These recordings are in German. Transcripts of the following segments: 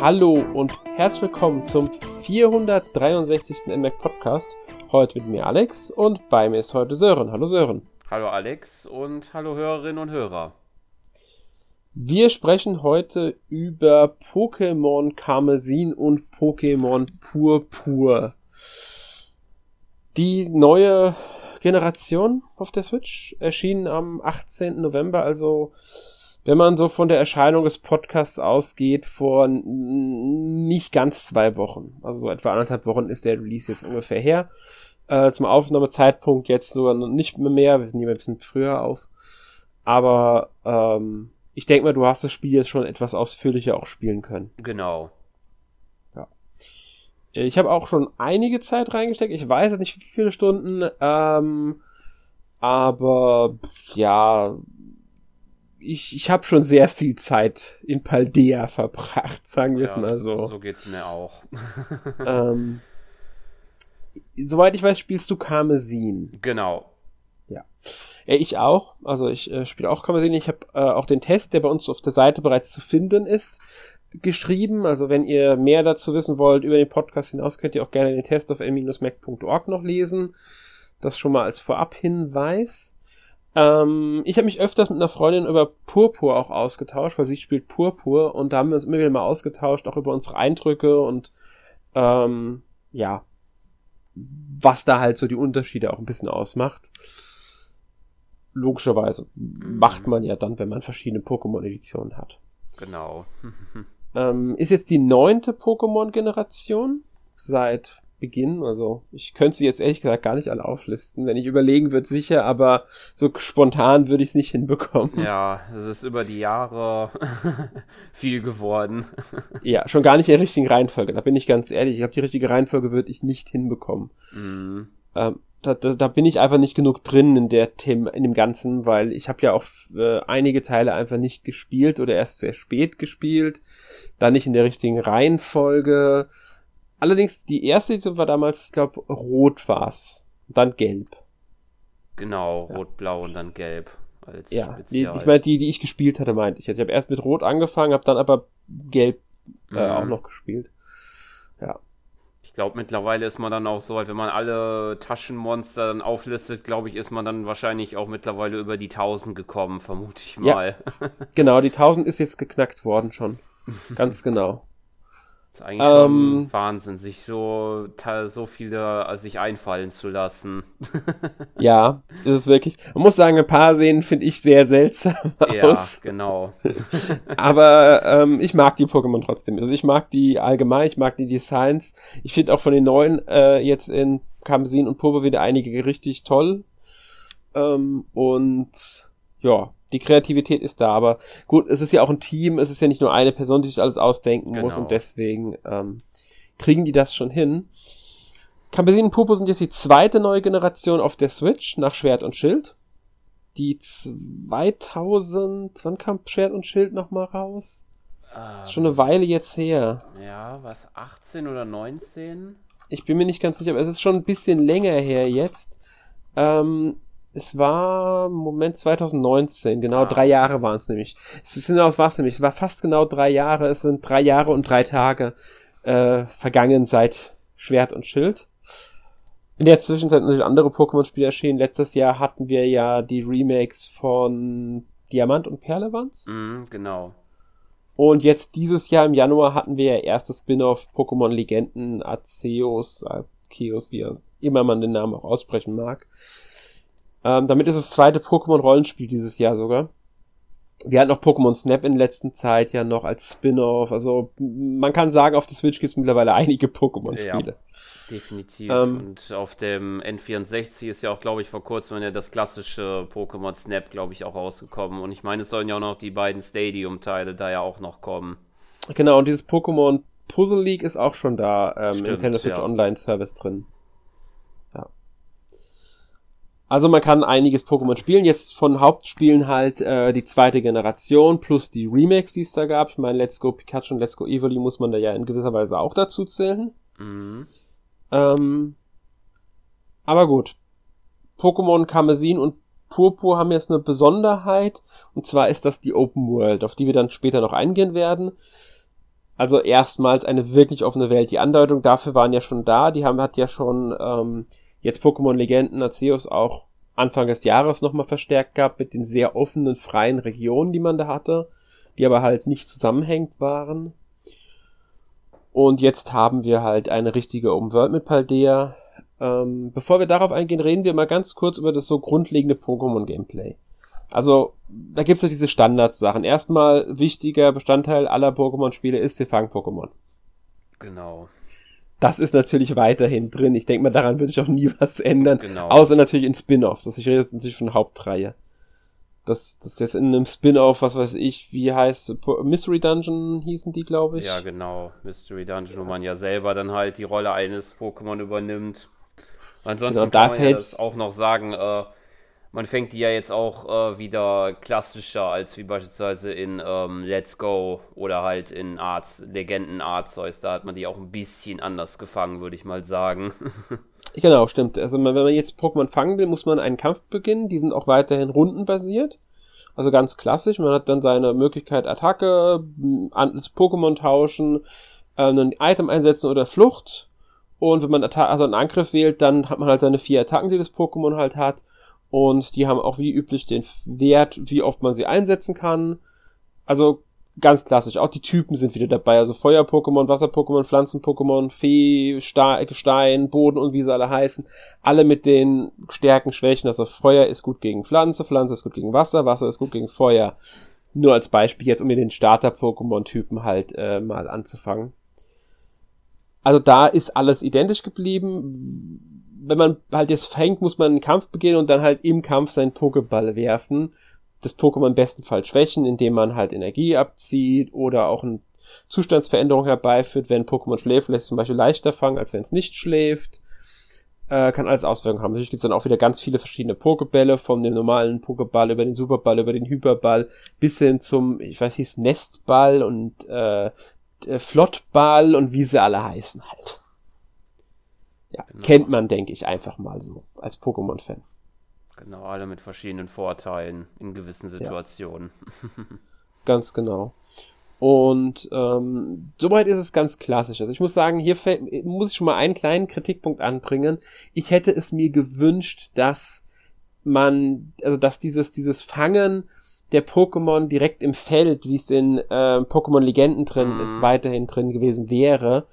Hallo und herzlich willkommen zum 463. NMAC Podcast. Heute mit mir Alex und bei mir ist heute Sören. Hallo Sören. Hallo Alex und hallo Hörerinnen und Hörer. Wir sprechen heute über Pokémon Karmesin und Pokémon Purpur. Die neue Generation auf der Switch erschien am 18. November, also wenn man so von der Erscheinung des Podcasts ausgeht, vor nicht ganz zwei Wochen. Also so etwa anderthalb Wochen ist der Release jetzt ungefähr her. Äh, zum Aufnahmezeitpunkt jetzt sogar nicht mehr, wir sind hier ein bisschen früher auf. Aber ähm, ich denke mal, du hast das Spiel jetzt schon etwas ausführlicher auch spielen können. Genau. Ja. Ich habe auch schon einige Zeit reingesteckt. Ich weiß nicht, wie viele Stunden. Ähm, aber ja, ich, ich habe schon sehr viel Zeit in Paldea verbracht, sagen wir ja, es mal so. So geht's mir auch. ähm, soweit ich weiß, spielst du Karmesin. Genau. Ja. ja ich auch. Also ich äh, spiele auch Karmesin. Ich habe äh, auch den Test, der bei uns auf der Seite bereits zu finden ist, geschrieben. Also wenn ihr mehr dazu wissen wollt über den Podcast hinaus, könnt ihr auch gerne den Test auf m-mac.org noch lesen. Das schon mal als Vorab-Hinweis. Ähm, ich habe mich öfters mit einer Freundin über Purpur auch ausgetauscht, weil sie spielt Purpur und da haben wir uns immer wieder mal ausgetauscht, auch über unsere Eindrücke und ähm, ja, was da halt so die Unterschiede auch ein bisschen ausmacht. Logischerweise macht man ja dann, wenn man verschiedene Pokémon-Editionen hat. Genau. ähm, ist jetzt die neunte Pokémon-Generation seit Beginn. Also ich könnte sie jetzt ehrlich gesagt gar nicht alle auflisten. Wenn ich überlegen würde, sicher, aber so spontan würde ich es nicht hinbekommen. Ja, es ist über die Jahre viel geworden. ja, schon gar nicht in der richtigen Reihenfolge. Da bin ich ganz ehrlich. Ich glaube, die richtige Reihenfolge würde ich nicht hinbekommen. Mhm. Ähm, da, da, da bin ich einfach nicht genug drin in der Thema, in dem Ganzen, weil ich habe ja auch äh, einige Teile einfach nicht gespielt oder erst sehr spät gespielt, dann nicht in der richtigen Reihenfolge Allerdings, die erste Edition war damals, ich glaube, rot war's. Dann gelb. Genau, rot, blau und dann gelb. Als ja, die, ich meine, die, die ich gespielt hatte, meinte ich jetzt. Ich habe erst mit rot angefangen, habe dann aber gelb äh, mhm. auch noch gespielt. Ja. Ich glaube, mittlerweile ist man dann auch so, halt, wenn man alle Taschenmonster dann auflistet, glaube ich, ist man dann wahrscheinlich auch mittlerweile über die 1000 gekommen, vermute ich mal. Ja, genau, die 1000 ist jetzt geknackt worden schon. Ganz genau. Ist eigentlich ähm, schon Wahnsinn, sich so, so viele äh, sich einfallen zu lassen. ja, das ist wirklich. Man muss sagen, ein paar Szenen finde ich sehr seltsam ja, aus. Ja, genau. Aber ähm, ich mag die Pokémon trotzdem. Also ich mag die allgemein, ich mag die Designs. Ich finde auch von den neuen äh, jetzt in Kamsin und Purpur wieder einige richtig toll. Ähm, und ja, die Kreativität ist da, aber gut, es ist ja auch ein Team, es ist ja nicht nur eine Person, die sich alles ausdenken genau. muss und deswegen ähm, kriegen die das schon hin. Campesine und Purpur sind jetzt die zweite neue Generation auf der Switch nach Schwert und Schild. Die 2000, wann kam Schwert und Schild nochmal raus? Ähm, schon eine Weile jetzt her. Ja, was, 18 oder 19? Ich bin mir nicht ganz sicher, aber es ist schon ein bisschen länger her jetzt. Ähm, es war Moment 2019, genau ah. drei Jahre waren es nämlich. Es ist genau was nämlich. Es war fast genau drei Jahre. Es sind drei Jahre und drei Tage äh, vergangen seit Schwert und Schild. In der Zwischenzeit natürlich andere Pokémon-Spiele erschienen. Letztes Jahr hatten wir ja die Remakes von Diamant und Perle waren's? Mm, genau. Und jetzt dieses Jahr im Januar hatten wir ja erstes Spin-off Pokémon Legenden Arceus, Arceus, wie immer man den Namen auch aussprechen mag. Ähm, damit ist das zweite Pokémon-Rollenspiel dieses Jahr sogar. Wir hatten noch Pokémon Snap in letzter Zeit ja noch als Spin-off. Also man kann sagen, auf der Switch gibt es mittlerweile einige Pokémon-Spiele. Ja, definitiv. Ähm, und auf dem N64 ist ja auch, glaube ich, vor kurzem ja das klassische Pokémon Snap, glaube ich, auch rausgekommen. Und ich meine, es sollen ja auch noch die beiden Stadium-Teile da ja auch noch kommen. Genau, und dieses Pokémon Puzzle League ist auch schon da ähm, Stimmt, im Nintendo Switch ja. Online Service drin. Also man kann einiges Pokémon spielen. Jetzt von Hauptspielen halt äh, die zweite Generation plus die Remakes, die es da gab. Ich meine, Let's Go Pikachu und Let's Go Evoli muss man da ja in gewisser Weise auch dazu zählen. Mhm. Ähm, aber gut. Pokémon Karmesin und Purpur haben jetzt eine Besonderheit. Und zwar ist das die Open World, auf die wir dann später noch eingehen werden. Also erstmals eine wirklich offene Welt. Die Andeutung dafür waren ja schon da. Die haben hat ja schon ähm, jetzt Pokémon Legenden Arceus auch Anfang des Jahres nochmal verstärkt gehabt mit den sehr offenen, freien Regionen, die man da hatte, die aber halt nicht zusammenhängend waren. Und jetzt haben wir halt eine richtige World mit Paldea. Ähm, bevor wir darauf eingehen, reden wir mal ganz kurz über das so grundlegende Pokémon-Gameplay. Also, da gibt's ja diese Standardsachen. Erstmal wichtiger Bestandteil aller Pokémon-Spiele ist, wir fangen Pokémon. Genau. Das ist natürlich weiterhin drin. Ich denke mal, daran würde ich auch nie was ändern. Genau. Außer natürlich in Spin-offs. Also ich rede jetzt natürlich von Hauptreihe. Das, das ist jetzt in einem Spin-off, was weiß ich, wie heißt Mystery Dungeon hießen die, glaube ich. Ja, genau. Mystery Dungeon, wo man ja selber dann halt die Rolle eines Pokémon übernimmt. Ansonsten genau, kann man ja das auch noch sagen, äh, man fängt die ja jetzt auch äh, wieder klassischer als wie beispielsweise in ähm, Let's Go oder halt in Arts, Legenden Arceus. Da hat man die auch ein bisschen anders gefangen, würde ich mal sagen. genau, stimmt. Also wenn man jetzt Pokémon fangen will, muss man einen Kampf beginnen. Die sind auch weiterhin rundenbasiert. Also ganz klassisch. Man hat dann seine Möglichkeit Attacke, Pokémon tauschen, äh, ein Item einsetzen oder Flucht. Und wenn man also einen Angriff wählt, dann hat man halt seine vier Attacken, die das Pokémon halt hat. Und die haben auch wie üblich den Wert, wie oft man sie einsetzen kann. Also ganz klassisch. Auch die Typen sind wieder dabei. Also Feuer-Pokémon, Wasser-Pokémon, Pflanzen-Pokémon, Fee, Stein, Boden und wie sie alle heißen. Alle mit den Stärken, Schwächen. Also Feuer ist gut gegen Pflanze, Pflanze ist gut gegen Wasser, Wasser ist gut gegen Feuer. Nur als Beispiel jetzt, um mir den Starter-Pokémon-Typen halt äh, mal anzufangen. Also da ist alles identisch geblieben wenn man halt jetzt fängt, muss man einen Kampf beginnen und dann halt im Kampf seinen Pokéball werfen. Das Pokémon bestenfalls schwächen, indem man halt Energie abzieht oder auch eine Zustandsveränderung herbeiführt. Wenn Pokémon schläft, lässt es zum Beispiel leichter fangen, als wenn es nicht schläft. Äh, kann alles Auswirkungen haben. Natürlich gibt es dann auch wieder ganz viele verschiedene Pokebälle, von dem normalen Pokéball über den Superball, über den Hyperball, bis hin zum, ich weiß nicht, Nestball und äh, Flottball und wie sie alle heißen halt. Ja, genau. kennt man, denke ich, einfach mal so als Pokémon-Fan. Genau, alle mit verschiedenen Vorteilen in gewissen Situationen. Ja. ganz genau. Und ähm, soweit ist es ganz klassisch. Also ich muss sagen, hier fällt, muss ich schon mal einen kleinen Kritikpunkt anbringen. Ich hätte es mir gewünscht, dass man, also dass dieses, dieses Fangen der Pokémon direkt im Feld, wie es in äh, Pokémon Legenden drin mhm. ist, weiterhin drin gewesen wäre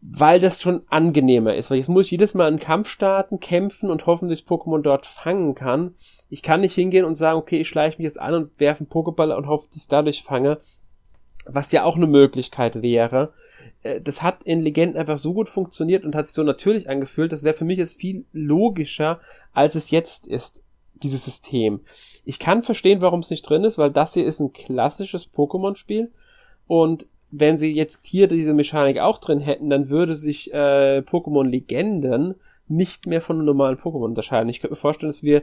weil das schon angenehmer ist. Weil jetzt muss ich jedes Mal einen Kampf starten, kämpfen und hoffen, dass ich Pokémon dort fangen kann. Ich kann nicht hingehen und sagen, okay, ich schleiche mich jetzt an und werfe einen Pokéball und hoffe, dass ich es dadurch fange. Was ja auch eine Möglichkeit wäre. Äh, das hat in Legenden einfach so gut funktioniert und hat sich so natürlich angefühlt. Das wäre für mich jetzt viel logischer, als es jetzt ist, dieses System. Ich kann verstehen, warum es nicht drin ist, weil das hier ist ein klassisches Pokémon-Spiel und wenn sie jetzt hier diese Mechanik auch drin hätten, dann würde sich äh, Pokémon Legenden nicht mehr von normalen Pokémon unterscheiden. Ich könnte mir vorstellen, dass wir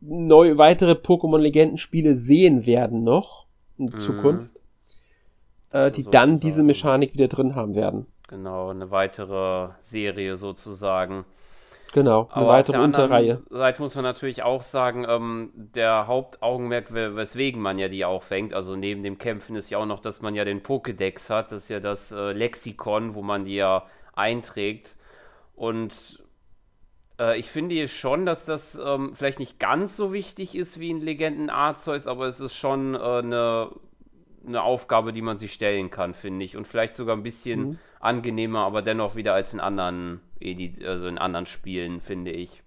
neu weitere Pokémon Legenden Spiele sehen werden noch in mhm. Zukunft, äh, die dann diese Mechanik wieder drin haben werden. Genau, eine weitere Serie sozusagen. Genau, eine Aber weitere Unterreihe. Seite muss man natürlich auch sagen, ähm, der Hauptaugenmerk, weswegen man ja die auch fängt, also neben dem Kämpfen ist ja auch noch, dass man ja den Pokédex hat, das ist ja das äh, Lexikon, wo man die ja einträgt. Und äh, ich finde schon, dass das ähm, vielleicht nicht ganz so wichtig ist wie in Legenden Arceus, aber es ist schon äh, eine, eine Aufgabe, die man sich stellen kann, finde ich. Und vielleicht sogar ein bisschen mhm. Angenehmer, aber dennoch wieder als in anderen also in anderen Spielen, finde ich.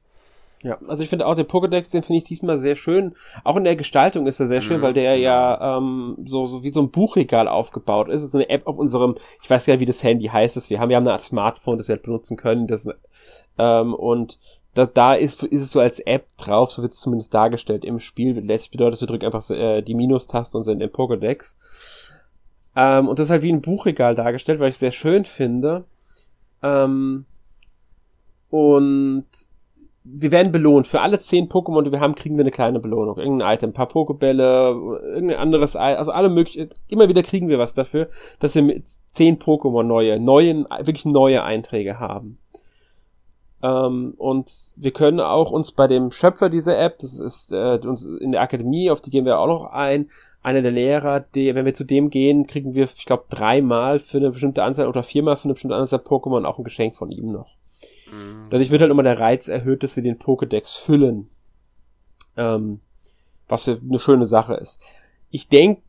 Ja, also ich finde auch den Pokédex, den finde ich diesmal sehr schön. Auch in der Gestaltung ist er sehr schön, mhm, weil der ja genau. ähm, so, so wie so ein Buchregal aufgebaut ist. Es ist eine App auf unserem, ich weiß ja, wie das Handy heißt, das wir haben. Wir haben eine Art Smartphone, das wir halt benutzen können. Das, ähm, und da, da ist, ist es so als App drauf, so wird es zumindest dargestellt im Spiel. Letztlich bedeutet, wir drücken einfach äh, die Minustaste und sind im Pokédex. Ähm, und das ist halt wie ein Buchregal dargestellt, weil ich es sehr schön finde. Ähm, und wir werden belohnt. Für alle zehn Pokémon, die wir haben, kriegen wir eine kleine Belohnung. Irgendein Item, ein paar Pokebälle, irgendein anderes, also alle möglichen, immer wieder kriegen wir was dafür, dass wir mit zehn Pokémon neue, neuen, wirklich neue Einträge haben. Ähm, und wir können auch uns bei dem Schöpfer dieser App, das ist äh, uns in der Akademie, auf die gehen wir auch noch ein, einer der Lehrer, der, wenn wir zu dem gehen, kriegen wir, ich glaube, dreimal für eine bestimmte Anzahl oder viermal für eine bestimmte Anzahl Pokémon auch ein Geschenk von ihm noch. Mhm. Dadurch wird halt immer der Reiz erhöht, dass wir den Pokédex füllen. Ähm, was eine schöne Sache ist. Ich denke,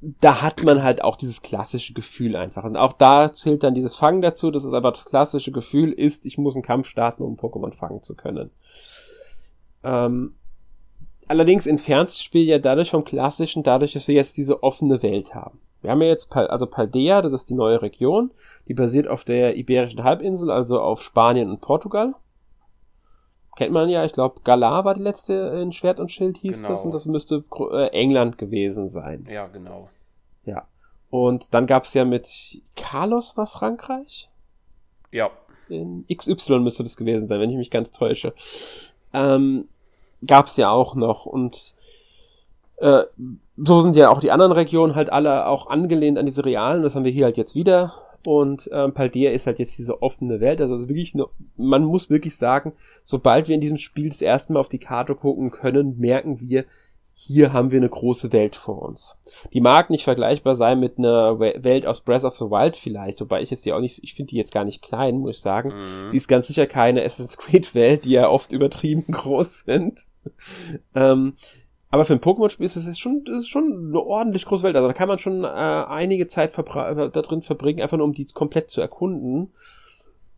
da hat man halt auch dieses klassische Gefühl einfach. Und auch da zählt dann dieses Fangen dazu, dass es einfach das klassische Gefühl ist, ich muss einen Kampf starten, um Pokémon fangen zu können. Ähm, allerdings entfernt das Spiel ja dadurch vom klassischen, dadurch, dass wir jetzt diese offene Welt haben. Wir haben ja jetzt, Pal also Paldea, das ist die neue Region, die basiert auf der Iberischen Halbinsel, also auf Spanien und Portugal. Kennt man ja, ich glaube, Galar war die letzte in Schwert und Schild hieß genau. das und das müsste äh, England gewesen sein. Ja, genau. Ja. Und dann gab's ja mit Carlos war Frankreich? Ja. In XY müsste das gewesen sein, wenn ich mich ganz täusche. Ähm, gab's ja auch noch und äh, so sind ja auch die anderen Regionen halt alle auch angelehnt an diese realen. Das haben wir hier halt jetzt wieder. Und ähm, Paldea ist halt jetzt diese offene Welt. Also, also wirklich, eine, man muss wirklich sagen, sobald wir in diesem Spiel das erste Mal auf die Karte gucken können, merken wir, hier haben wir eine große Welt vor uns. Die mag nicht vergleichbar sein mit einer Welt aus Breath of the Wild vielleicht, wobei ich jetzt die auch nicht, ich finde die jetzt gar nicht klein, muss ich sagen. Mhm. Die ist ganz sicher keine Assassin's Creed Welt, die ja oft übertrieben groß sind. Ähm, aber für ein Pokémon-Spiel ist es schon, ist schon eine ordentlich große Welt. Also da kann man schon äh, einige Zeit äh, da drin verbringen, einfach nur um die komplett zu erkunden.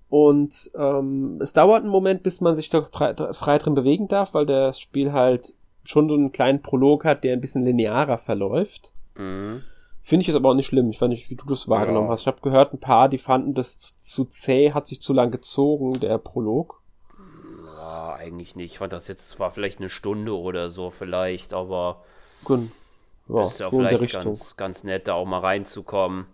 Und ähm, es dauert einen Moment, bis man sich da frei, drin bewegen darf, weil das Spiel halt schon so einen kleinen Prolog hat, der ein bisschen linearer verläuft. Mhm. Finde ich jetzt aber auch nicht schlimm. Ich weiß nicht, wie du das wahrgenommen ja. hast. Ich habe gehört, ein paar, die fanden das zu, zu zäh, hat sich zu lang gezogen, der Prolog eigentlich nicht. Ich fand das jetzt zwar vielleicht eine Stunde oder so vielleicht, aber Gut. Ja, ist ja so vielleicht ganz, ganz nett, da auch mal reinzukommen.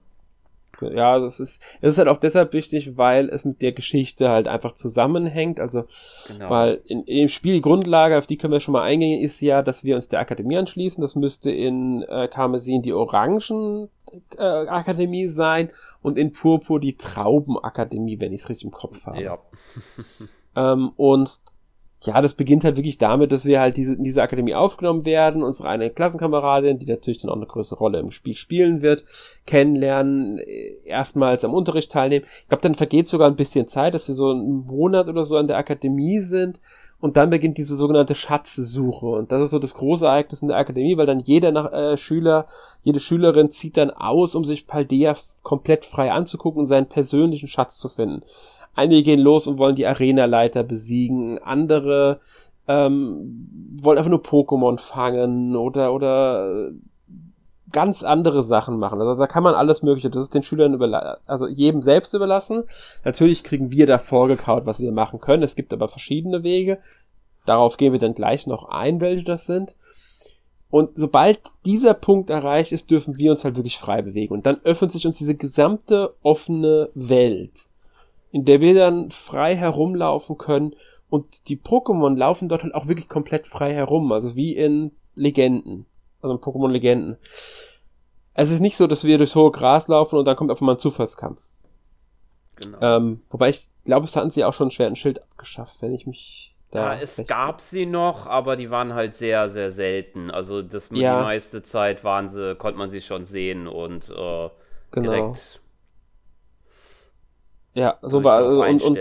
Ja, also es ist, es ist halt auch deshalb wichtig, weil es mit der Geschichte halt einfach zusammenhängt. Also, genau. weil in, in, dem Spiel die Grundlage, auf die können wir schon mal eingehen, ist ja, dass wir uns der Akademie anschließen. Das müsste in äh, Karmesin die Orangen äh, Akademie sein und in Purpur die Traubenakademie, wenn ich es richtig im Kopf habe. Ja. ähm, und ja, das beginnt halt wirklich damit, dass wir halt diese, in diese Akademie aufgenommen werden, unsere eine Klassenkameradin, die natürlich dann auch eine größere Rolle im Spiel spielen wird, kennenlernen, äh, erstmals am Unterricht teilnehmen. Ich glaube, dann vergeht sogar ein bisschen Zeit, dass wir so einen Monat oder so an der Akademie sind und dann beginnt diese sogenannte Schatzsuche und das ist so das große Ereignis in der Akademie, weil dann jeder nach, äh, Schüler, jede Schülerin zieht dann aus, um sich Paldea komplett frei anzugucken und seinen persönlichen Schatz zu finden. Einige gehen los und wollen die Arena-Leiter besiegen, andere ähm, wollen einfach nur Pokémon fangen oder oder ganz andere Sachen machen. Also da kann man alles Mögliche. Das ist den Schülern überlassen, also jedem selbst überlassen. Natürlich kriegen wir da vorgekaut, was wir machen können. Es gibt aber verschiedene Wege. Darauf gehen wir dann gleich noch ein, welche das sind. Und sobald dieser Punkt erreicht ist, dürfen wir uns halt wirklich frei bewegen. Und dann öffnet sich uns diese gesamte offene Welt in der wir dann frei herumlaufen können und die Pokémon laufen dort halt auch wirklich komplett frei herum, also wie in Legenden, also in Pokémon Legenden. Es ist nicht so, dass wir durchs hohe Gras laufen und dann kommt einfach mal ein Zufallskampf. Genau. Ähm, wobei ich glaube, es hatten sie auch schon Schwert und Schild abgeschafft, wenn ich mich da. Ja, es gab sie noch, aber die waren halt sehr, sehr selten. Also das ja. die meiste Zeit waren sie, konnte man sie schon sehen und äh, genau. direkt ja, so war also und, und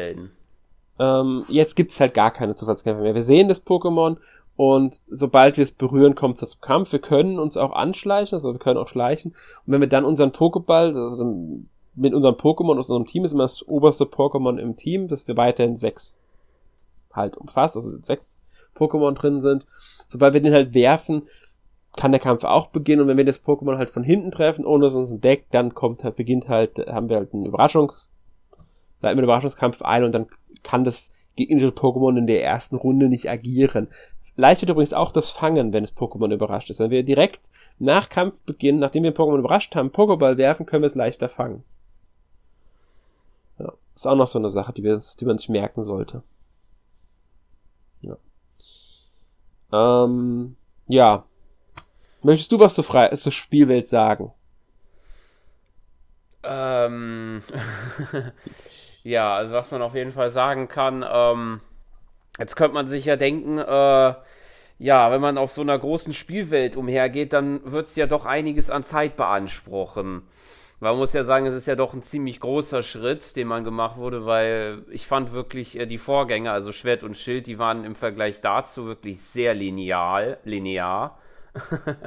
ähm, jetzt gibt's halt gar keine Zufallskämpfe mehr. Wir sehen das Pokémon und sobald wir es berühren, kommt es zum Kampf. Wir können uns auch anschleichen, also wir können auch schleichen. Und wenn wir dann unseren Pokéball, also mit unserem Pokémon aus unserem Team ist immer das oberste Pokémon im Team, dass wir weiterhin sechs halt umfasst, also sechs Pokémon drin sind. Sobald wir den halt werfen, kann der Kampf auch beginnen und wenn wir das Pokémon halt von hinten treffen, ohne dass uns ein Deck, dann kommt halt, beginnt halt, haben wir halt einen Überraschungs leiten wir den Überraschungskampf ein und dann kann das gegnerische Pokémon in der ersten Runde nicht agieren. Leicht wird übrigens auch das Fangen, wenn das Pokémon überrascht ist. Wenn wir direkt nach Kampfbeginn, nachdem wir Pokémon überrascht haben, Pokéball werfen, können wir es leichter fangen. Ja, ist auch noch so eine Sache, die, wir, die man sich merken sollte. Ja. Ähm, ja. Möchtest du was zur, Fre zur Spielwelt sagen? Ähm. Ja, also was man auf jeden Fall sagen kann, ähm, jetzt könnte man sich ja denken, äh, ja, wenn man auf so einer großen Spielwelt umhergeht, dann wird es ja doch einiges an Zeit beanspruchen. Man muss ja sagen, es ist ja doch ein ziemlich großer Schritt, den man gemacht wurde, weil ich fand wirklich äh, die Vorgänger, also Schwert und Schild, die waren im Vergleich dazu wirklich sehr lineal, linear.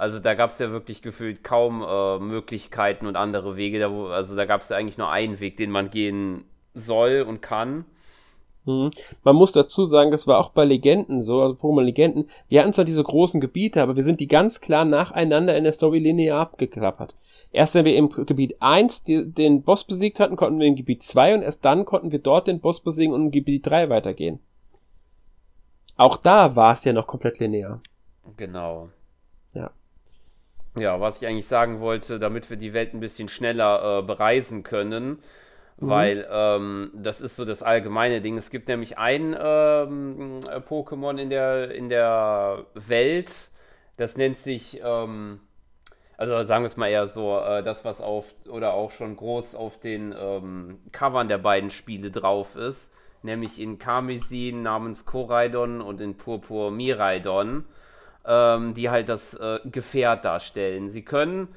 also da gab es ja wirklich gefühlt kaum äh, Möglichkeiten und andere Wege. Da wo, also da gab es ja eigentlich nur einen Weg, den man gehen soll und kann. Mhm. Man muss dazu sagen, das war auch bei Legenden so, also Pokémon Legenden. Wir hatten zwar diese großen Gebiete, aber wir sind die ganz klar nacheinander in der Story linear abgeklappert. Erst wenn wir im Gebiet 1 die, den Boss besiegt hatten, konnten wir in Gebiet 2 und erst dann konnten wir dort den Boss besiegen und in Gebiet 3 weitergehen. Auch da war es ja noch komplett linear. Genau. Ja. Ja, was ich eigentlich sagen wollte, damit wir die Welt ein bisschen schneller äh, bereisen können, Mhm. Weil ähm, das ist so das allgemeine Ding. Es gibt nämlich ein ähm, Pokémon in der, in der Welt, das nennt sich, ähm, also sagen wir es mal eher so, äh, das, was auf, oder auch schon groß auf den ähm, Covern der beiden Spiele drauf ist, nämlich in Karmesin namens Koraidon und in Purpur Miraidon, ähm, die halt das äh, Gefährt darstellen. Sie können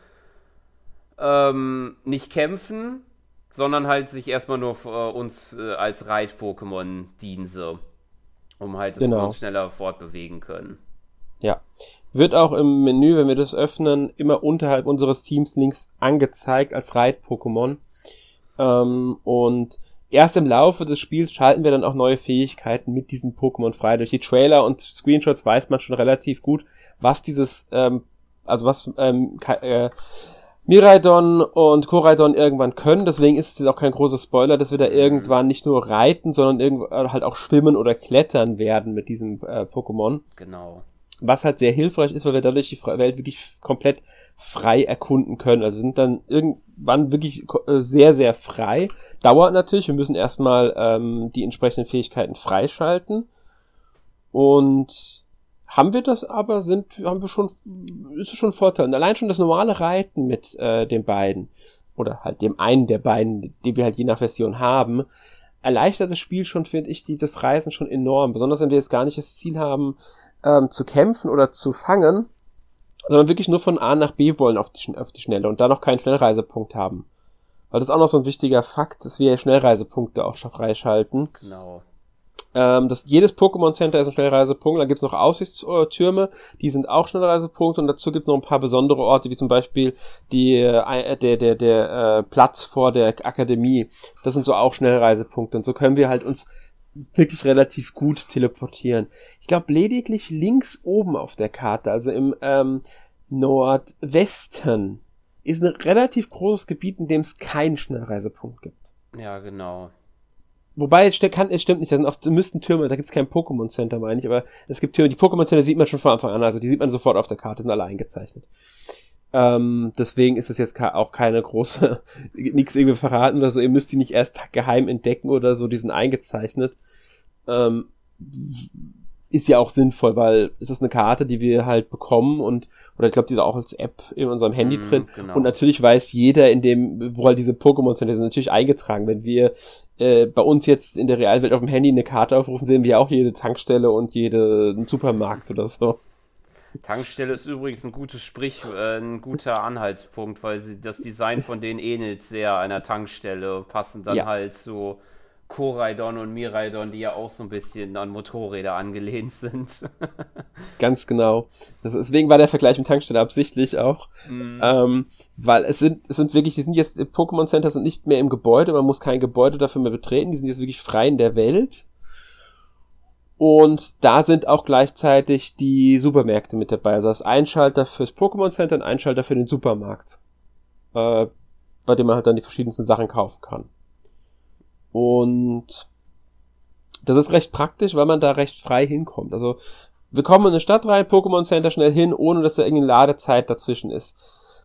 ähm, nicht kämpfen, sondern halt sich erstmal nur für uns äh, als Reit-Pokémon dienen so, um halt, dass genau. schneller fortbewegen können. Ja. Wird auch im Menü, wenn wir das öffnen, immer unterhalb unseres Teams links angezeigt als Reit-Pokémon. Ähm, und erst im Laufe des Spiels schalten wir dann auch neue Fähigkeiten mit diesen Pokémon frei. Durch die Trailer und Screenshots weiß man schon relativ gut, was dieses, ähm, also was ähm, äh, Miraidon und Koraidon irgendwann können, deswegen ist es jetzt auch kein großer Spoiler, dass wir da mhm. irgendwann nicht nur reiten, sondern irgendwann halt auch schwimmen oder klettern werden mit diesem äh, Pokémon. Genau. Was halt sehr hilfreich ist, weil wir dadurch die Welt wirklich komplett frei erkunden können. Also wir sind dann irgendwann wirklich äh, sehr, sehr frei. Dauert natürlich, wir müssen erstmal ähm, die entsprechenden Fähigkeiten freischalten. Und haben wir das aber, sind, haben wir schon, ist es schon ein Vorteil. Und allein schon das normale Reiten mit äh, den beiden, oder halt dem einen der beiden, die wir halt je nach Version haben, erleichtert das Spiel schon, finde ich, die, das Reisen schon enorm. Besonders wenn wir jetzt gar nicht das Ziel haben, ähm, zu kämpfen oder zu fangen, sondern wirklich nur von A nach B wollen auf die, auf die Schnelle und da noch keinen Schnellreisepunkt haben. Weil das ist auch noch so ein wichtiger Fakt, dass wir Schnellreisepunkte auch schon freischalten. Genau. Ähm, das, jedes Pokémon Center ist ein Schnellreisepunkt. Dann gibt's noch Aussichtstürme, die sind auch Schnellreisepunkte. Und dazu gibt's noch ein paar besondere Orte, wie zum Beispiel die, äh, der, der, der äh, Platz vor der Akademie. Das sind so auch Schnellreisepunkte. Und so können wir halt uns wirklich relativ gut teleportieren. Ich glaube lediglich links oben auf der Karte, also im ähm, Nordwesten, ist ein relativ großes Gebiet, in dem es keinen Schnellreisepunkt gibt. Ja, genau. Wobei, es, kann, es stimmt nicht, da sind auch, müssten Türme, da gibt es kein Pokémon Center, meine ich, aber es gibt Türme. Die Pokémon Center sieht man schon von Anfang an, also die sieht man sofort auf der Karte, sind alle eingezeichnet. Ähm, deswegen ist es jetzt auch keine große, nichts irgendwie verraten oder so, ihr müsst die nicht erst geheim entdecken oder so, die sind eingezeichnet. Ähm, ist ja auch sinnvoll, weil es ist eine Karte, die wir halt bekommen und oder ich glaube, die ist auch als App in unserem Handy mm, drin genau. und natürlich weiß jeder in dem, wo halt diese Pokémon sind, die sind natürlich eingetragen. Wenn wir äh, bei uns jetzt in der Realwelt auf dem Handy eine Karte aufrufen, sehen wir auch jede Tankstelle und jeden Supermarkt oder so. Tankstelle ist übrigens ein gutes Sprich, äh, ein guter Anhaltspunkt, weil sie, das Design von denen ähnelt sehr einer Tankstelle, passen dann ja. halt so Koraidon und Miraidon, die ja auch so ein bisschen an Motorräder angelehnt sind. Ganz genau. deswegen war der Vergleich mit Tankstelle absichtlich auch. Mm. Ähm, weil es sind, es sind wirklich, die sind jetzt, Pokémon Center sind nicht mehr im Gebäude, man muss kein Gebäude dafür mehr betreten, die sind jetzt wirklich frei in der Welt. Und da sind auch gleichzeitig die Supermärkte mit dabei. Also das Einschalter fürs Pokémon Center und Einschalter für den Supermarkt. Äh, bei dem man halt dann die verschiedensten Sachen kaufen kann. Und das ist recht praktisch, weil man da recht frei hinkommt. Also wir kommen in eine Stadt rein, Pokémon Center schnell hin, ohne dass da irgendeine Ladezeit dazwischen ist.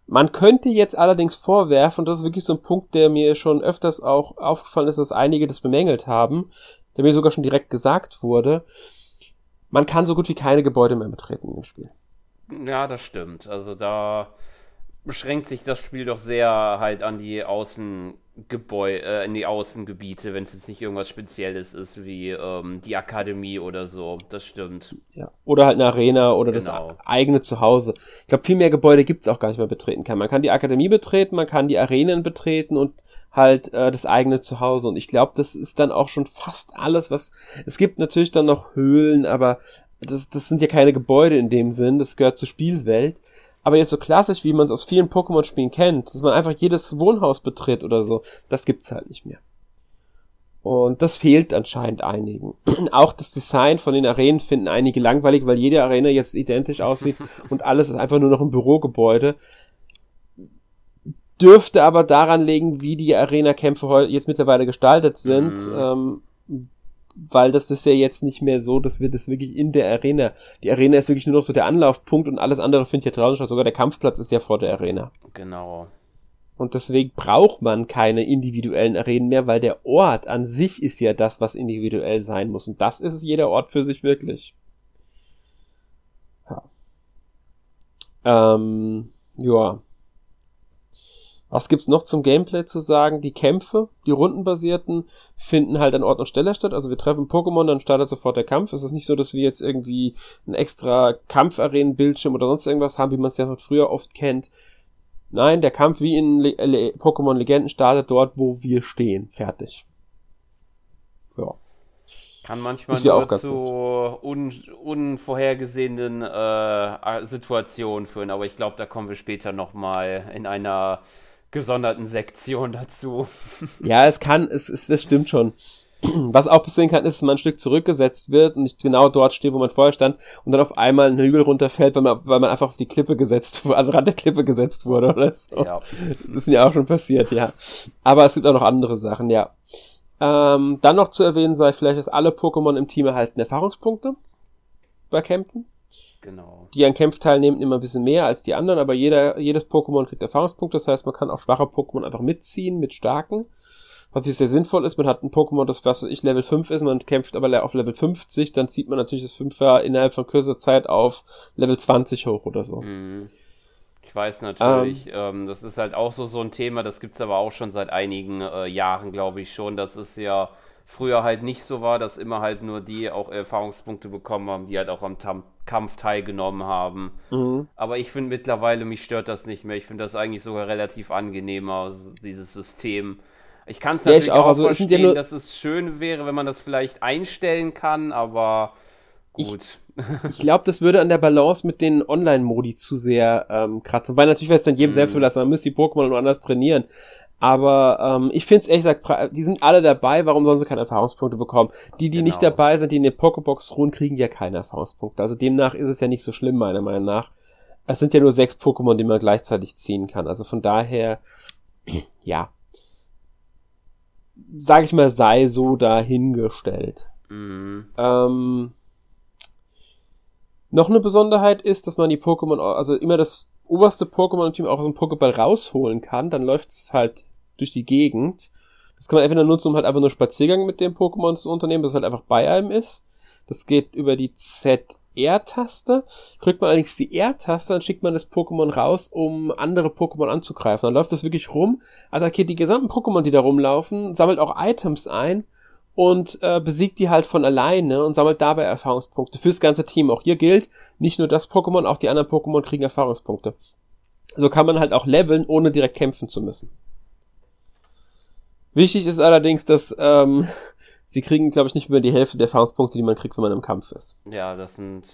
Man könnte jetzt allerdings vorwerfen, und das ist wirklich so ein Punkt, der mir schon öfters auch aufgefallen ist, dass einige das bemängelt haben, der mir sogar schon direkt gesagt wurde, man kann so gut wie keine Gebäude mehr betreten im Spiel. Ja, das stimmt. Also da beschränkt sich das Spiel doch sehr halt an die Außen Gebäude, äh, in die Außengebiete, wenn es jetzt nicht irgendwas Spezielles ist, wie ähm, die Akademie oder so. Das stimmt. Ja. Oder halt eine Arena oder genau. das eigene Zuhause. Ich glaube, viel mehr Gebäude gibt es auch gar nicht mehr betreten kann. Man kann die Akademie betreten, man kann die Arenen betreten und halt äh, das eigene Zuhause. Und ich glaube, das ist dann auch schon fast alles, was. Es gibt natürlich dann noch Höhlen, aber das, das sind ja keine Gebäude in dem Sinn, das gehört zur Spielwelt. Aber jetzt so klassisch, wie man es aus vielen Pokémon-Spielen kennt, dass man einfach jedes Wohnhaus betritt oder so, das gibt's halt nicht mehr. Und das fehlt anscheinend einigen. Auch das Design von den Arenen finden einige langweilig, weil jede Arena jetzt identisch aussieht und alles ist einfach nur noch ein Bürogebäude. Dürfte aber daran liegen, wie die Arena-Kämpfe jetzt mittlerweile gestaltet sind. Mhm. Ähm, weil das ist ja jetzt nicht mehr so, dass wir das wirklich in der Arena. Die Arena ist wirklich nur noch so der Anlaufpunkt und alles andere findet ja draußen statt. Sogar der Kampfplatz ist ja vor der Arena. Genau. Und deswegen braucht man keine individuellen Arenen mehr, weil der Ort an sich ist ja das, was individuell sein muss. Und das ist jeder Ort für sich wirklich. Ja. Ähm, ja. Was gibt's noch zum Gameplay zu sagen? Die Kämpfe, die rundenbasierten, finden halt an Ort und Stelle statt. Also wir treffen Pokémon, dann startet sofort der Kampf. Es ist nicht so, dass wir jetzt irgendwie einen extra Kampfarenen-Bildschirm oder sonst irgendwas haben, wie man es ja von früher oft kennt. Nein, der Kampf wie in Le Le Pokémon Legenden startet dort, wo wir stehen. Fertig. Ja. Kann manchmal nur zu un unvorhergesehenen äh, Situationen führen, aber ich glaube, da kommen wir später nochmal in einer gesonderten Sektion dazu. Ja, es kann, es, es das stimmt schon. Was auch passieren kann, ist, dass man ein Stück zurückgesetzt wird und nicht genau dort steht, wo man vorher stand und dann auf einmal ein Hügel runterfällt, weil man, weil man einfach auf die Klippe gesetzt wurde, also Rand der Klippe gesetzt wurde oder so. Ja. Das ist mir auch schon passiert, ja. Aber es gibt auch noch andere Sachen, ja. Ähm, dann noch zu erwähnen sei vielleicht, dass alle Pokémon im Team erhalten Erfahrungspunkte bei Kämpfen. Genau. Die an Kämpfen teilnehmen immer ein bisschen mehr als die anderen, aber jeder, jedes Pokémon kriegt Erfahrungspunkte. Das heißt, man kann auch schwache Pokémon einfach mitziehen mit starken. Was natürlich sehr sinnvoll ist, man hat ein Pokémon, das was ich Level 5 ist, man kämpft aber auf Level 50, dann zieht man natürlich das 5er innerhalb von kürzer Zeit auf Level 20 hoch oder so. Mhm. Ich weiß natürlich, ähm, ähm, das ist halt auch so, so ein Thema, das gibt es aber auch schon seit einigen äh, Jahren, glaube ich schon, dass es ja früher halt nicht so war, dass immer halt nur die auch Erfahrungspunkte bekommen haben, die halt auch am Tam Kampf teilgenommen haben. Mhm. Aber ich finde mittlerweile, mich stört das nicht mehr. Ich finde das eigentlich sogar relativ angenehmer, dieses System. Ich kann es natürlich ja, auch, auch also, verstehen, ja dass es schön wäre, wenn man das vielleicht einstellen kann, aber gut. Ich, ich glaube, das würde an der Balance mit den Online-Modi zu sehr ähm, kratzen. Weil natürlich wäre es dann jedem mhm. selbst überlassen, man müsste die Pokémon nur anders trainieren. Aber ähm, ich finde es ehrlich gesagt, die sind alle dabei, warum sollen sie keine Erfahrungspunkte bekommen? Die, die genau. nicht dabei sind, die in der Pokébox ruhen, kriegen ja keine Erfahrungspunkte. Also demnach ist es ja nicht so schlimm, meiner Meinung nach. Es sind ja nur sechs Pokémon, die man gleichzeitig ziehen kann. Also von daher, ja. Sag ich mal, sei so dahingestellt. Mhm. Ähm, noch eine Besonderheit ist, dass man die Pokémon, also immer das oberste Pokémon-Team auch aus dem Pokéball rausholen kann, dann läuft es halt durch die Gegend. Das kann man entweder nutzen, um halt einfach nur Spaziergang mit dem Pokémon zu unternehmen, das halt einfach bei einem ist. Das geht über die ZR-Taste. Drückt man allerdings die R-Taste, dann schickt man das Pokémon raus, um andere Pokémon anzugreifen. Dann läuft das wirklich rum, attackiert die gesamten Pokémon, die da rumlaufen, sammelt auch Items ein und äh, besiegt die halt von alleine und sammelt dabei Erfahrungspunkte fürs ganze Team. Auch hier gilt, nicht nur das Pokémon, auch die anderen Pokémon kriegen Erfahrungspunkte. So kann man halt auch leveln, ohne direkt kämpfen zu müssen. Wichtig ist allerdings, dass ähm, sie kriegen, glaube ich, nicht über die Hälfte der Erfahrungspunkte, die man kriegt, wenn man im Kampf ist. Ja, das sind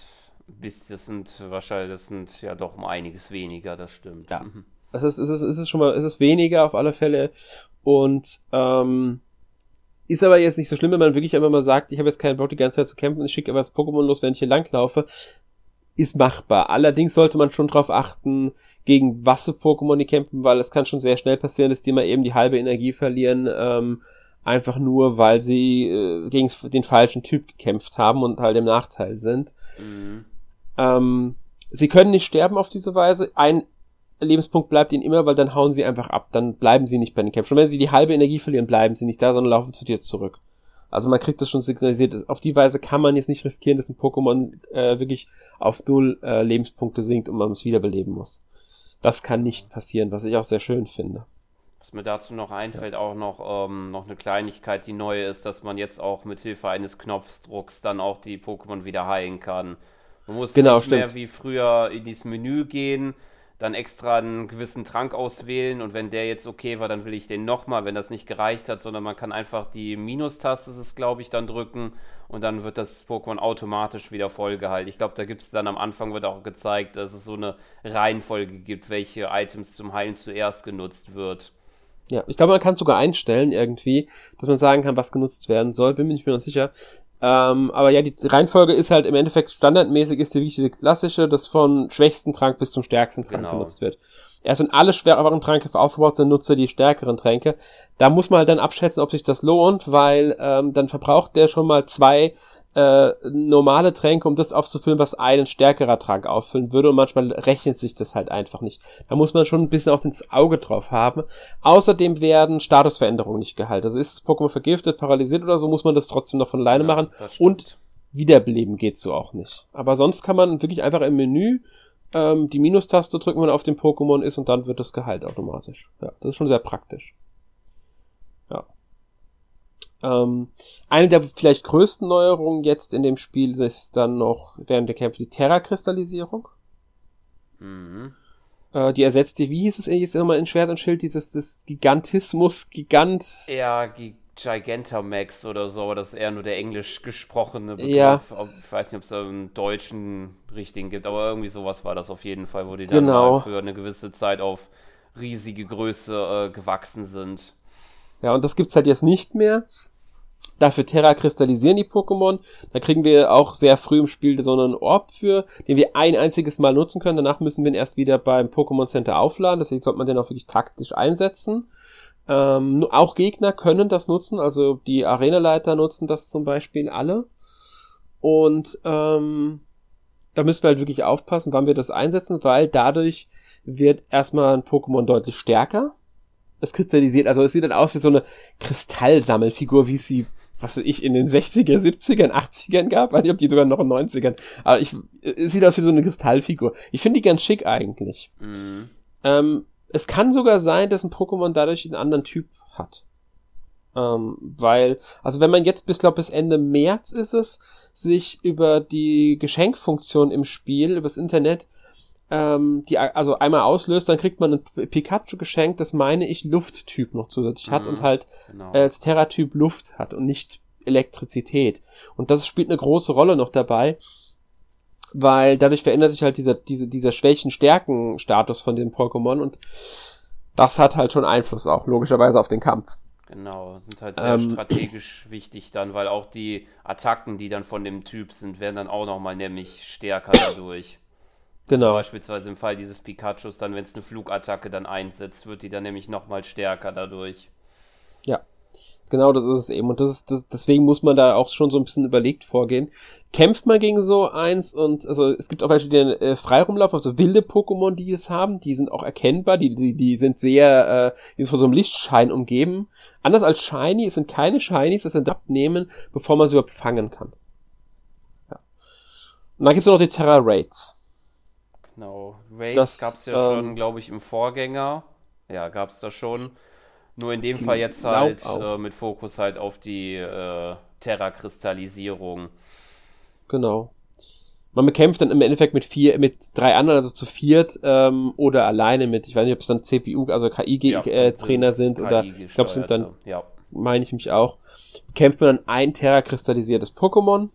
bis das sind wahrscheinlich das sind ja doch um einiges weniger, das stimmt. Ja. Mhm. Das ist, ist, ist, ist es schon mal, ist es weniger auf alle Fälle und ähm, ist aber jetzt nicht so schlimm, wenn man wirklich einfach mal sagt, ich habe jetzt keinen Bock die ganze Zeit zu kämpfen, ich schicke aber das Pokémon los, wenn ich hier langlaufe. Ist machbar. Allerdings sollte man schon darauf achten, gegen was für Pokémon die kämpfen, weil es kann schon sehr schnell passieren, dass die mal eben die halbe Energie verlieren, ähm, einfach nur, weil sie äh, gegen den falschen Typ gekämpft haben und halt im Nachteil sind. Mhm. Ähm, sie können nicht sterben auf diese Weise. Ein Lebenspunkt bleibt ihnen immer, weil dann hauen sie einfach ab. Dann bleiben sie nicht bei den Kämpfen. Schon wenn sie die halbe Energie verlieren, bleiben sie nicht da, sondern laufen zu dir zurück. Also man kriegt das schon signalisiert. Auf die Weise kann man jetzt nicht riskieren, dass ein Pokémon äh, wirklich auf null äh, Lebenspunkte sinkt und man es wiederbeleben muss. Das kann nicht passieren, was ich auch sehr schön finde. Was mir dazu noch einfällt, ja. auch noch, ähm, noch eine Kleinigkeit, die neu ist, dass man jetzt auch mit Hilfe eines Knopfdrucks dann auch die Pokémon wieder heilen kann. Man muss genau, nicht stimmt. mehr wie früher in dieses Menü gehen, dann extra einen gewissen Trank auswählen und wenn der jetzt okay war, dann will ich den nochmal, wenn das nicht gereicht hat, sondern man kann einfach die Minustaste, das ist glaube ich, dann drücken und dann wird das Pokémon automatisch wieder vollgehalten. Ich glaube, da gibt es dann am Anfang wird auch gezeigt, dass es so eine Reihenfolge gibt, welche Items zum Heilen zuerst genutzt wird. Ja, ich glaube, man kann sogar einstellen irgendwie, dass man sagen kann, was genutzt werden soll. Bin mir nicht mehr sicher. Ähm, aber ja, die Reihenfolge ist halt im Endeffekt standardmäßig ist die die klassische, das von schwächsten Trank bis zum stärksten Trank genau. benutzt wird. Erst wenn alle schwereren Tränke aufgebaut sind, nutzt er die stärkeren Tränke. Da muss man halt dann abschätzen, ob sich das lohnt, weil ähm, dann verbraucht der schon mal zwei äh, normale Tränke, um das aufzufüllen, was einen stärkerer Trank auffüllen würde. Und manchmal rechnet sich das halt einfach nicht. Da muss man schon ein bisschen auch ins Auge drauf haben. Außerdem werden Statusveränderungen nicht gehalten. Also ist das Pokémon vergiftet, paralysiert oder so, muss man das trotzdem noch von alleine ja, machen. Und Wiederbeleben geht so auch nicht. Aber sonst kann man wirklich einfach im Menü ähm, die Minustaste drücken, wenn man auf dem Pokémon ist und dann wird das geheilt automatisch. Ja, das ist schon sehr praktisch. Ähm, eine der vielleicht größten Neuerungen jetzt in dem Spiel ist dann noch während der Kämpfe die Terra-Kristallisierung. Mhm. Äh, die ersetzt die, wie hieß es jetzt immer in Schwert und Schild, dieses das Gigantismus, Gigant. Ja, Gigantamax oder so, das ist eher nur der englisch gesprochene Begriff. Ja. Ich weiß nicht, ob es einen deutschen richtigen gibt, aber irgendwie sowas war das auf jeden Fall, wo die dann genau. für eine gewisse Zeit auf riesige Größe äh, gewachsen sind. Ja, und das gibt's halt jetzt nicht mehr. Dafür Terra kristallisieren die Pokémon. Da kriegen wir auch sehr früh im Spiel so einen Orb für, den wir ein einziges Mal nutzen können. Danach müssen wir ihn erst wieder beim Pokémon Center aufladen. Deswegen sollte man den auch wirklich taktisch einsetzen. Ähm, auch Gegner können das nutzen, also die Arenaleiter nutzen das zum Beispiel alle. Und ähm, da müssen wir halt wirklich aufpassen, wann wir das einsetzen, weil dadurch wird erstmal ein Pokémon deutlich stärker es kristallisiert, also es sieht dann aus wie so eine Kristallsammelfigur, wie sie, was weiß ich, in den 60er, 70ern, 80ern gab, weiß nicht, ob die sogar noch in 90ern, aber ich, es sieht aus wie so eine Kristallfigur. Ich finde die ganz schick eigentlich. Mhm. Ähm, es kann sogar sein, dass ein Pokémon dadurch einen anderen Typ hat. Ähm, weil, also wenn man jetzt bis, glaube bis Ende März ist es, sich über die Geschenkfunktion im Spiel, übers Internet, ähm, die also einmal auslöst, dann kriegt man ein Pikachu geschenkt, das meine ich Lufttyp noch zusätzlich hat und mhm, halt genau. äh, als Terra-Typ Luft hat und nicht Elektrizität. Und das spielt eine große Rolle noch dabei, weil dadurch verändert sich halt dieser, dieser, dieser Schwächen-Stärken-Status von den Pokémon und das hat halt schon Einfluss auch, logischerweise auf den Kampf. Genau, sind halt sehr ähm, strategisch wichtig dann, weil auch die Attacken, die dann von dem Typ sind, werden dann auch nochmal nämlich stärker dadurch. Genau. Beispielsweise im Fall dieses Pikachus, dann, wenn es eine Flugattacke dann einsetzt, wird die dann nämlich nochmal stärker dadurch. Ja, genau das ist es eben. Und das ist, das, deswegen muss man da auch schon so ein bisschen überlegt vorgehen. Kämpft man gegen so eins und also es gibt auch welche, die äh, frei rumlaufen, also wilde Pokémon, die es haben, die sind auch erkennbar, die, die, die sind sehr, äh, die sind von so einem Lichtschein umgeben. Anders als Shiny, es sind keine Shinies, das sind abnehmen, bevor man sie überhaupt fangen kann. Ja. Und dann gibt es noch die Terra Raids. Genau. Raids gab es ja ähm, schon, glaube ich, im Vorgänger. Ja, gab es da schon. Nur in dem Fall jetzt halt äh, mit Fokus halt auf die äh, Terra-Kristallisierung. Genau. Man bekämpft dann im Endeffekt mit vier, mit drei anderen, also zu viert, ähm, oder alleine mit, ich weiß nicht, ob es dann CPU, also KI-Trainer ja, äh, sind oder ich glaube, es sind dann, ja. meine ich mich auch, kämpft man dann ein Terra-kristallisiertes Pokémon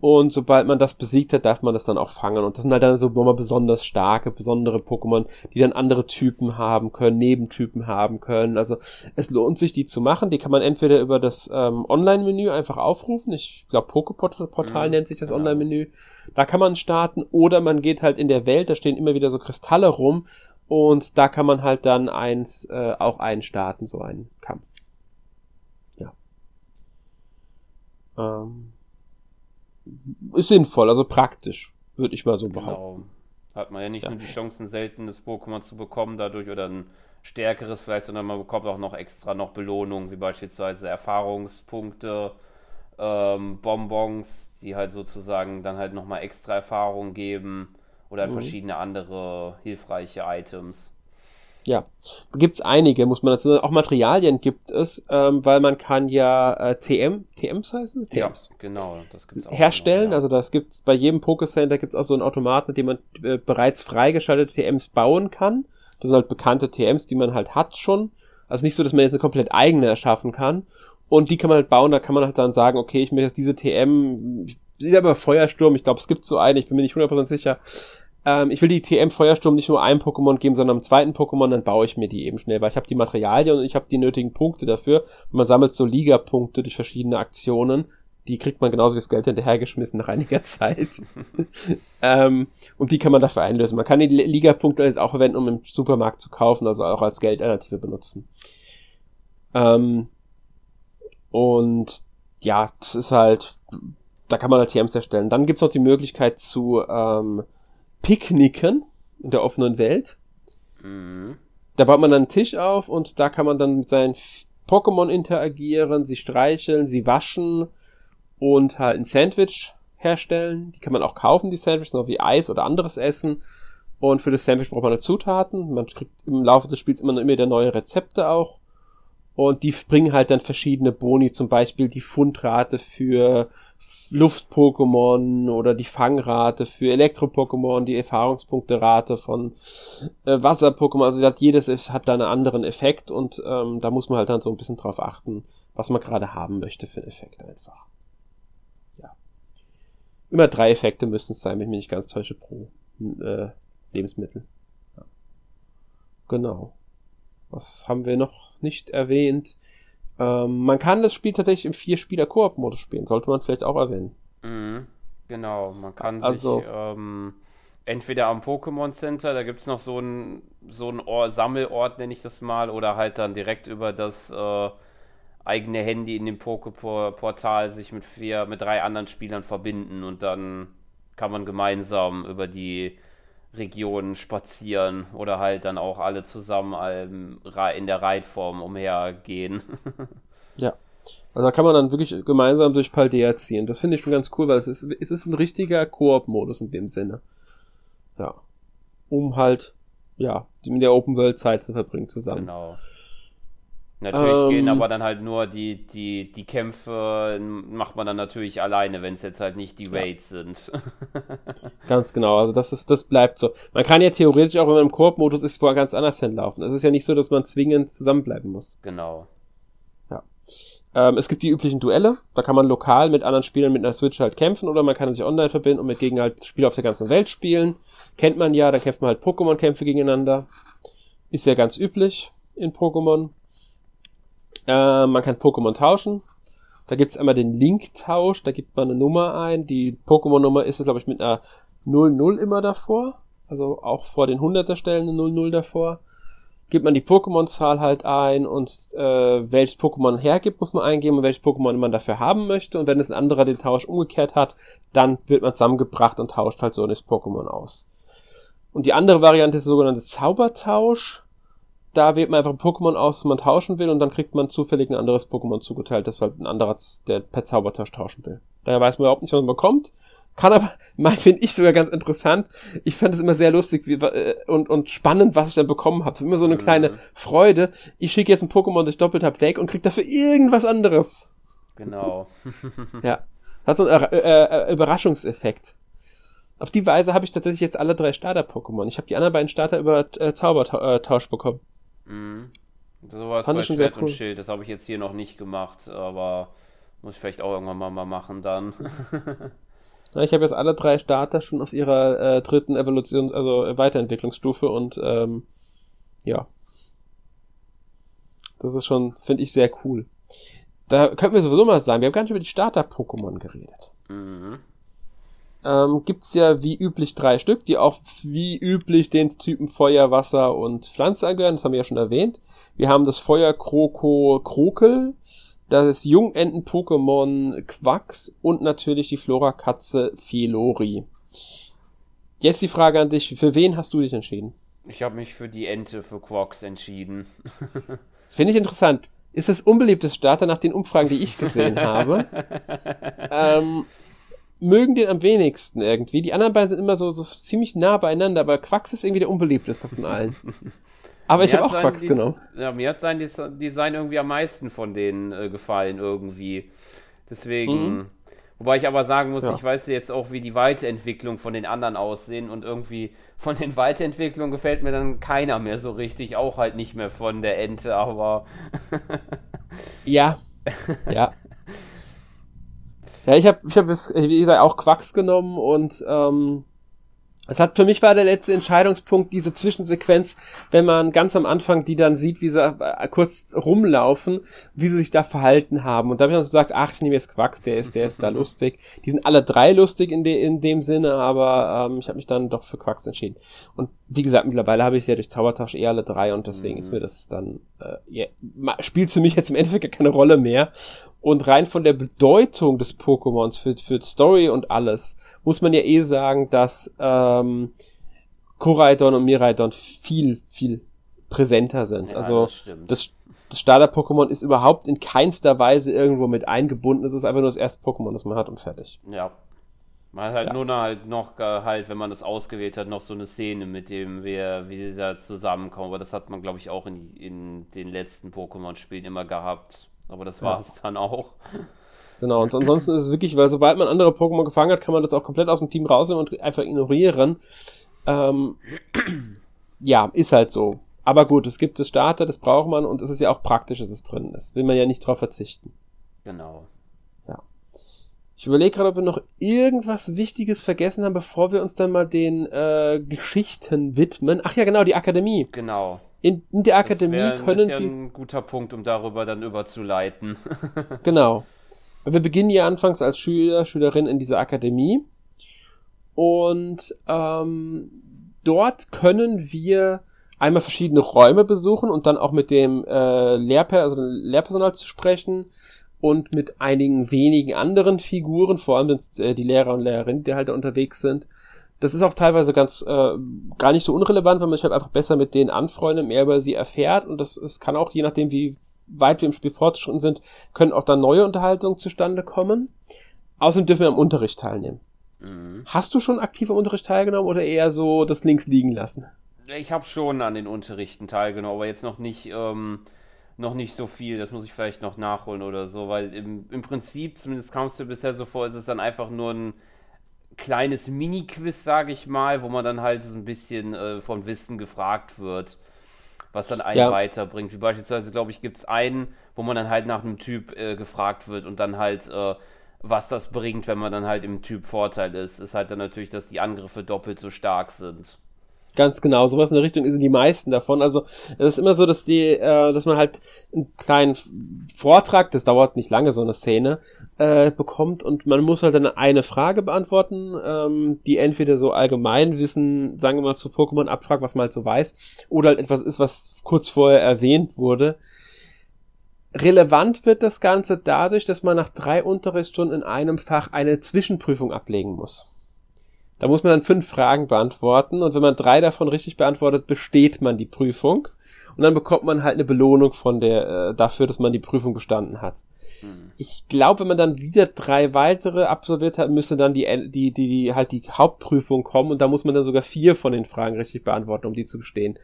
und sobald man das besiegt hat, darf man das dann auch fangen. Und das sind halt dann so nochmal besonders starke, besondere Pokémon, die dann andere Typen haben können, Nebentypen haben können. Also es lohnt sich, die zu machen. Die kann man entweder über das ähm, Online-Menü einfach aufrufen. Ich glaube, Poképortal mhm, nennt sich das. Online-Menü. Da kann man starten. Oder man geht halt in der Welt, da stehen immer wieder so Kristalle rum. Und da kann man halt dann eins äh, auch einstarten, so einen Kampf. Ja. Ähm ist sinnvoll, also praktisch, würde ich mal so behaupten. Genau. Hat man ja nicht ja. nur die Chancen, seltenes Pokémon zu bekommen dadurch oder ein stärkeres vielleicht, sondern man bekommt auch noch extra noch Belohnungen, wie beispielsweise Erfahrungspunkte, ähm, Bonbons, die halt sozusagen dann halt nochmal extra Erfahrung geben oder mhm. verschiedene andere hilfreiche Items. Ja, gibt's einige, muss man dazu sagen. Auch Materialien gibt es, ähm, weil man kann ja äh, TM, TMs heißen sie? TMs. Ja, genau, das gibt's auch. Herstellen, noch, ja. also das gibt bei jedem Pokécenter gibt's auch so einen Automat, mit dem man äh, bereits freigeschaltete TMs bauen kann. Das sind halt bekannte TMs, die man halt hat schon. Also nicht so, dass man jetzt eine komplett eigene erschaffen kann. Und die kann man halt bauen, da kann man halt dann sagen, okay, ich möchte diese TM, sieht aber Feuersturm, ich glaube, es gibt so eine, ich bin mir nicht 100% sicher. Ähm, ich will die TM Feuersturm nicht nur einem Pokémon geben, sondern einem zweiten Pokémon, dann baue ich mir die eben schnell, weil ich habe die Materialien und ich habe die nötigen Punkte dafür. Und man sammelt so Liga-Punkte durch verschiedene Aktionen. Die kriegt man genauso wie das Geld hinterhergeschmissen nach einiger Zeit. ähm, und die kann man dafür einlösen. Man kann die Liga-Punkte jetzt auch verwenden, um im Supermarkt zu kaufen, also auch als Geldalternative benutzen. Ähm, und ja, das ist halt, da kann man halt TMs erstellen. Dann gibt's noch die Möglichkeit zu ähm, Picknicken in der offenen Welt. Mhm. Da baut man dann einen Tisch auf und da kann man dann mit seinen Pokémon interagieren, sie streicheln, sie waschen und halt ein Sandwich herstellen. Die kann man auch kaufen, die Sandwiches, noch wie Eis oder anderes Essen. Und für das Sandwich braucht man halt Zutaten. Man kriegt im Laufe des Spiels immer, immer wieder neue Rezepte auch. Und die bringen halt dann verschiedene Boni, zum Beispiel die Fundrate für Luft-Pokémon oder die Fangrate für Elektro-Pokémon, die Erfahrungspunkte-Rate von äh, Wasser-Pokémon. Also hat jedes hat da einen anderen Effekt und ähm, da muss man halt dann so ein bisschen drauf achten, was man gerade haben möchte für einen Effekt einfach. Ja. Immer drei Effekte müssen es sein, wenn ich mich nicht ganz täusche, pro äh, Lebensmittel. Ja. Genau. Was haben wir noch nicht erwähnt? Ähm, man kann das Spiel tatsächlich im Vier-Spieler-Koop-Modus spielen. Sollte man vielleicht auch erwähnen. Mhm. Genau, man kann Also- sich ähm, entweder am Pokémon Center, da gibt es noch so einen so einen Sammelort, nenne ich das mal, oder halt dann direkt über das äh, eigene Handy in dem Poké-Portal sich mit vier, mit drei anderen Spielern verbinden und dann kann man gemeinsam über die Regionen spazieren oder halt dann auch alle zusammen ähm, in der Reitform umhergehen. Ja. Also da kann man dann wirklich gemeinsam durch Paldea ziehen. Das finde ich schon ganz cool, weil es ist, es ist ein richtiger Koop-Modus in dem Sinne. Ja. Um halt, ja, in der Open World Zeit zu verbringen zusammen. Genau. Natürlich Ähm, gehen aber dann halt nur die, die, die Kämpfe, macht man dann natürlich alleine, wenn es jetzt halt nicht die Ja. Raids sind. Ganz genau, also das ist, das bleibt so. Man kann ja theoretisch auch, wenn man im Koop-Modus ist, vorher ganz anders hinlaufen. Es ist ja nicht so, dass man zwingend zusammenbleiben muss. genau. Ähm, es gibt die üblichen Duelle, da kann man lokal mit anderen Spielern mit einer Switch halt kämpfen oder man kann sich online verbinden und mit gegen halt Spiele auf der ganzen Welt spielen. Kennt man ja, dann kämpft man halt Pokémon-Kämpfe gegeneinander. Ist ja ganz üblich in Pokémon. Äh, man kann Pokémon tauschen. Da gibt's einmal den Link-Tausch, da gibt man eine Nummer ein. Die Pokémon-Nummer ist, glaube ich, mit einer 00 immer davor. Also auch vor den 100er Stellen eine 00 davor. Gibt man die Pokémon-Zahl halt ein und äh, welches Pokémon hergibt, muss man eingeben und welches Pokémon man dafür haben möchte. Und wenn es ein anderer den Tausch umgekehrt hat, dann wird man zusammengebracht und tauscht halt so das Pokémon aus. Und die andere Variante ist der sogenannte Zaubertausch. Da wählt man einfach ein Pokémon aus, das man tauschen will, und dann kriegt man zufällig ein anderes Pokémon zugeteilt, das halt ein anderer, der per Zaubertausch tauschen will. Daher weiß man überhaupt nicht, was man bekommt. Kann aber, finde ich sogar ganz interessant. Ich fand es immer sehr lustig wie, äh, und, und spannend, was ich dann bekommen habe. Immer so eine Mhm. kleine Freude. Ich schicke jetzt ein Pokémon, das ich doppelt hab, weg und krieg dafür irgendwas anderes. Genau. Ja. Das ist so ein äh, äh, Überraschungseffekt. Auf die Weise habe ich tatsächlich jetzt alle drei Starter-Pokémon. Ich habe die anderen beiden Starter über äh, Zaubertausch bekommen. Mhm. Sowas Fand bei schon Schwert und cool. Schild, das habe ich jetzt hier noch nicht gemacht, aber muss ich vielleicht auch irgendwann mal, mal machen dann. Ich habe jetzt alle drei Starter schon auf ihrer äh, dritten Evolution, also Weiterentwicklungsstufe und ähm, ja. Das ist schon, finde ich, sehr cool. Da könnten wir sowieso mal sagen, wir haben gar nicht über die Starter-Pokémon geredet. mhm. Ähm, gibt's ja wie üblich drei Stück, die auch wie üblich den Typen Feuer, Wasser und Pflanze angehören. Das haben wir ja schon erwähnt. Wir haben das Feuer Kroko Krokel, das Jungenten-Pokémon Quax und natürlich die Flora-Katze Filori. Jetzt die Frage an dich, für wen hast du dich entschieden? Ich habe mich für die Ente für Quox entschieden. Finde ich interessant. Ist das unbeliebtes Starter nach den Umfragen, die ich gesehen habe? ähm, mögen den am wenigsten irgendwie. Die anderen beiden sind immer so, so ziemlich nah beieinander, aber Quax ist irgendwie der unbeliebteste von allen. Aber mir ich habe auch Quacks genommen. Ja, mir hat sein Design irgendwie am meisten von denen äh, gefallen irgendwie. Deswegen. Mhm. Wobei ich aber sagen muss, ja. ich weiß jetzt auch, wie die Weiterentwicklung von den anderen aussehen und irgendwie von den Weiterentwicklungen gefällt mir dann keiner mehr so richtig, auch halt nicht mehr von der Ente, aber. ja. Ja. Ja, ich habe, ich hab, wie gesagt, auch Quacks genommen und ähm, es hat für mich war der letzte Entscheidungspunkt diese Zwischensequenz, wenn man ganz am Anfang die dann sieht, wie sie äh, kurz rumlaufen, wie sie sich da verhalten haben. Und da habe ich dann so gesagt, ach, ich nehme jetzt Quacks, der ist, der ist da lustig. Die sind alle drei lustig in, de, in dem Sinne, aber ähm, ich habe mich dann doch für Quacks entschieden. Und wie gesagt, mittlerweile habe ich sie ja durch Zaubertausch eh alle drei und deswegen mhm. ist mir das dann äh, yeah, spielt für mich jetzt im Endeffekt keine Rolle mehr. Und rein von der Bedeutung des Pokémons für, für Story und alles, muss man ja eh sagen, dass ähm, Koraidon und Miraidon viel, viel präsenter sind. Ja, also das, das, das Starter-Pokémon ist überhaupt in keinster Weise irgendwo mit eingebunden. Es ist einfach nur das erste Pokémon, das man hat und fertig. Ja. Man hat halt ja. nur halt noch halt, wenn man das ausgewählt hat, noch so eine Szene, mit dem wir, wie sie da zusammenkommen. Aber das hat man, glaube ich, auch in, in den letzten Pokémon-Spielen immer gehabt. Aber das war es ja. dann auch. Genau, und ansonsten ist es wirklich, weil sobald man andere Pokémon gefangen hat, kann man das auch komplett aus dem Team rausnehmen und einfach ignorieren. Ähm, ja, ist halt so. Aber gut, es gibt das Starter, das braucht man und es ist ja auch praktisch, dass es drin ist. Will man ja nicht drauf verzichten. Genau. Ja. Ich überlege gerade, ob wir noch irgendwas Wichtiges vergessen haben, bevor wir uns dann mal den äh, Geschichten widmen. Ach ja, genau, die Akademie. Genau. In, in der Akademie das können wir. ein guter Punkt, um darüber dann überzuleiten. genau. Wir beginnen ja anfangs als Schüler, Schülerin in dieser Akademie. Und ähm, dort können wir einmal verschiedene Räume besuchen und dann auch mit dem äh, Lehrper also Lehrpersonal zu sprechen und mit einigen wenigen anderen Figuren, vor allem äh, die Lehrer und Lehrerinnen, die halt da unterwegs sind. Das ist auch teilweise ganz äh, gar nicht so unrelevant, weil man sich halt einfach besser mit denen anfreundet, mehr über sie erfährt und das, das kann auch, je nachdem wie weit wir im Spiel fortgeschritten sind, können auch dann neue Unterhaltungen zustande kommen. Außerdem dürfen wir am Unterricht teilnehmen. Mhm. Hast du schon aktiv am Unterricht teilgenommen oder eher so das links liegen lassen? Ich habe schon an den Unterrichten teilgenommen, aber jetzt noch nicht, ähm, noch nicht so viel. Das muss ich vielleicht noch nachholen oder so, weil im, im Prinzip, zumindest kam es dir bisher so vor, ist es dann einfach nur ein kleines Mini-Quiz, sage ich mal, wo man dann halt so ein bisschen äh, von Wissen gefragt wird, was dann einen ja. weiterbringt. Wie beispielsweise, glaube ich, gibt es einen, wo man dann halt nach einem Typ äh, gefragt wird und dann halt, äh, was das bringt, wenn man dann halt im Typ Vorteil ist, ist halt dann natürlich, dass die Angriffe doppelt so stark sind. Ganz genau, sowas in der Richtung sind die meisten davon. Also es ist immer so, dass die, äh, dass man halt einen kleinen Vortrag, das dauert nicht lange, so eine Szene, äh, bekommt und man muss halt dann eine Frage beantworten, ähm, die entweder so allgemein Wissen, sagen wir mal, zu Pokémon abfragt, was man halt so weiß, oder halt etwas ist, was kurz vorher erwähnt wurde. Relevant wird das Ganze dadurch, dass man nach drei Unterrichtsstunden in einem Fach eine Zwischenprüfung ablegen muss. Da muss man dann fünf Fragen beantworten und wenn man drei davon richtig beantwortet, besteht man die Prüfung und dann bekommt man halt eine Belohnung von der äh, dafür, dass man die Prüfung bestanden hat. Mhm. Ich glaube, wenn man dann wieder drei weitere absolviert hat, müsste dann die, die, die, die halt die Hauptprüfung kommen und da muss man dann sogar vier von den Fragen richtig beantworten, um die zu bestehen.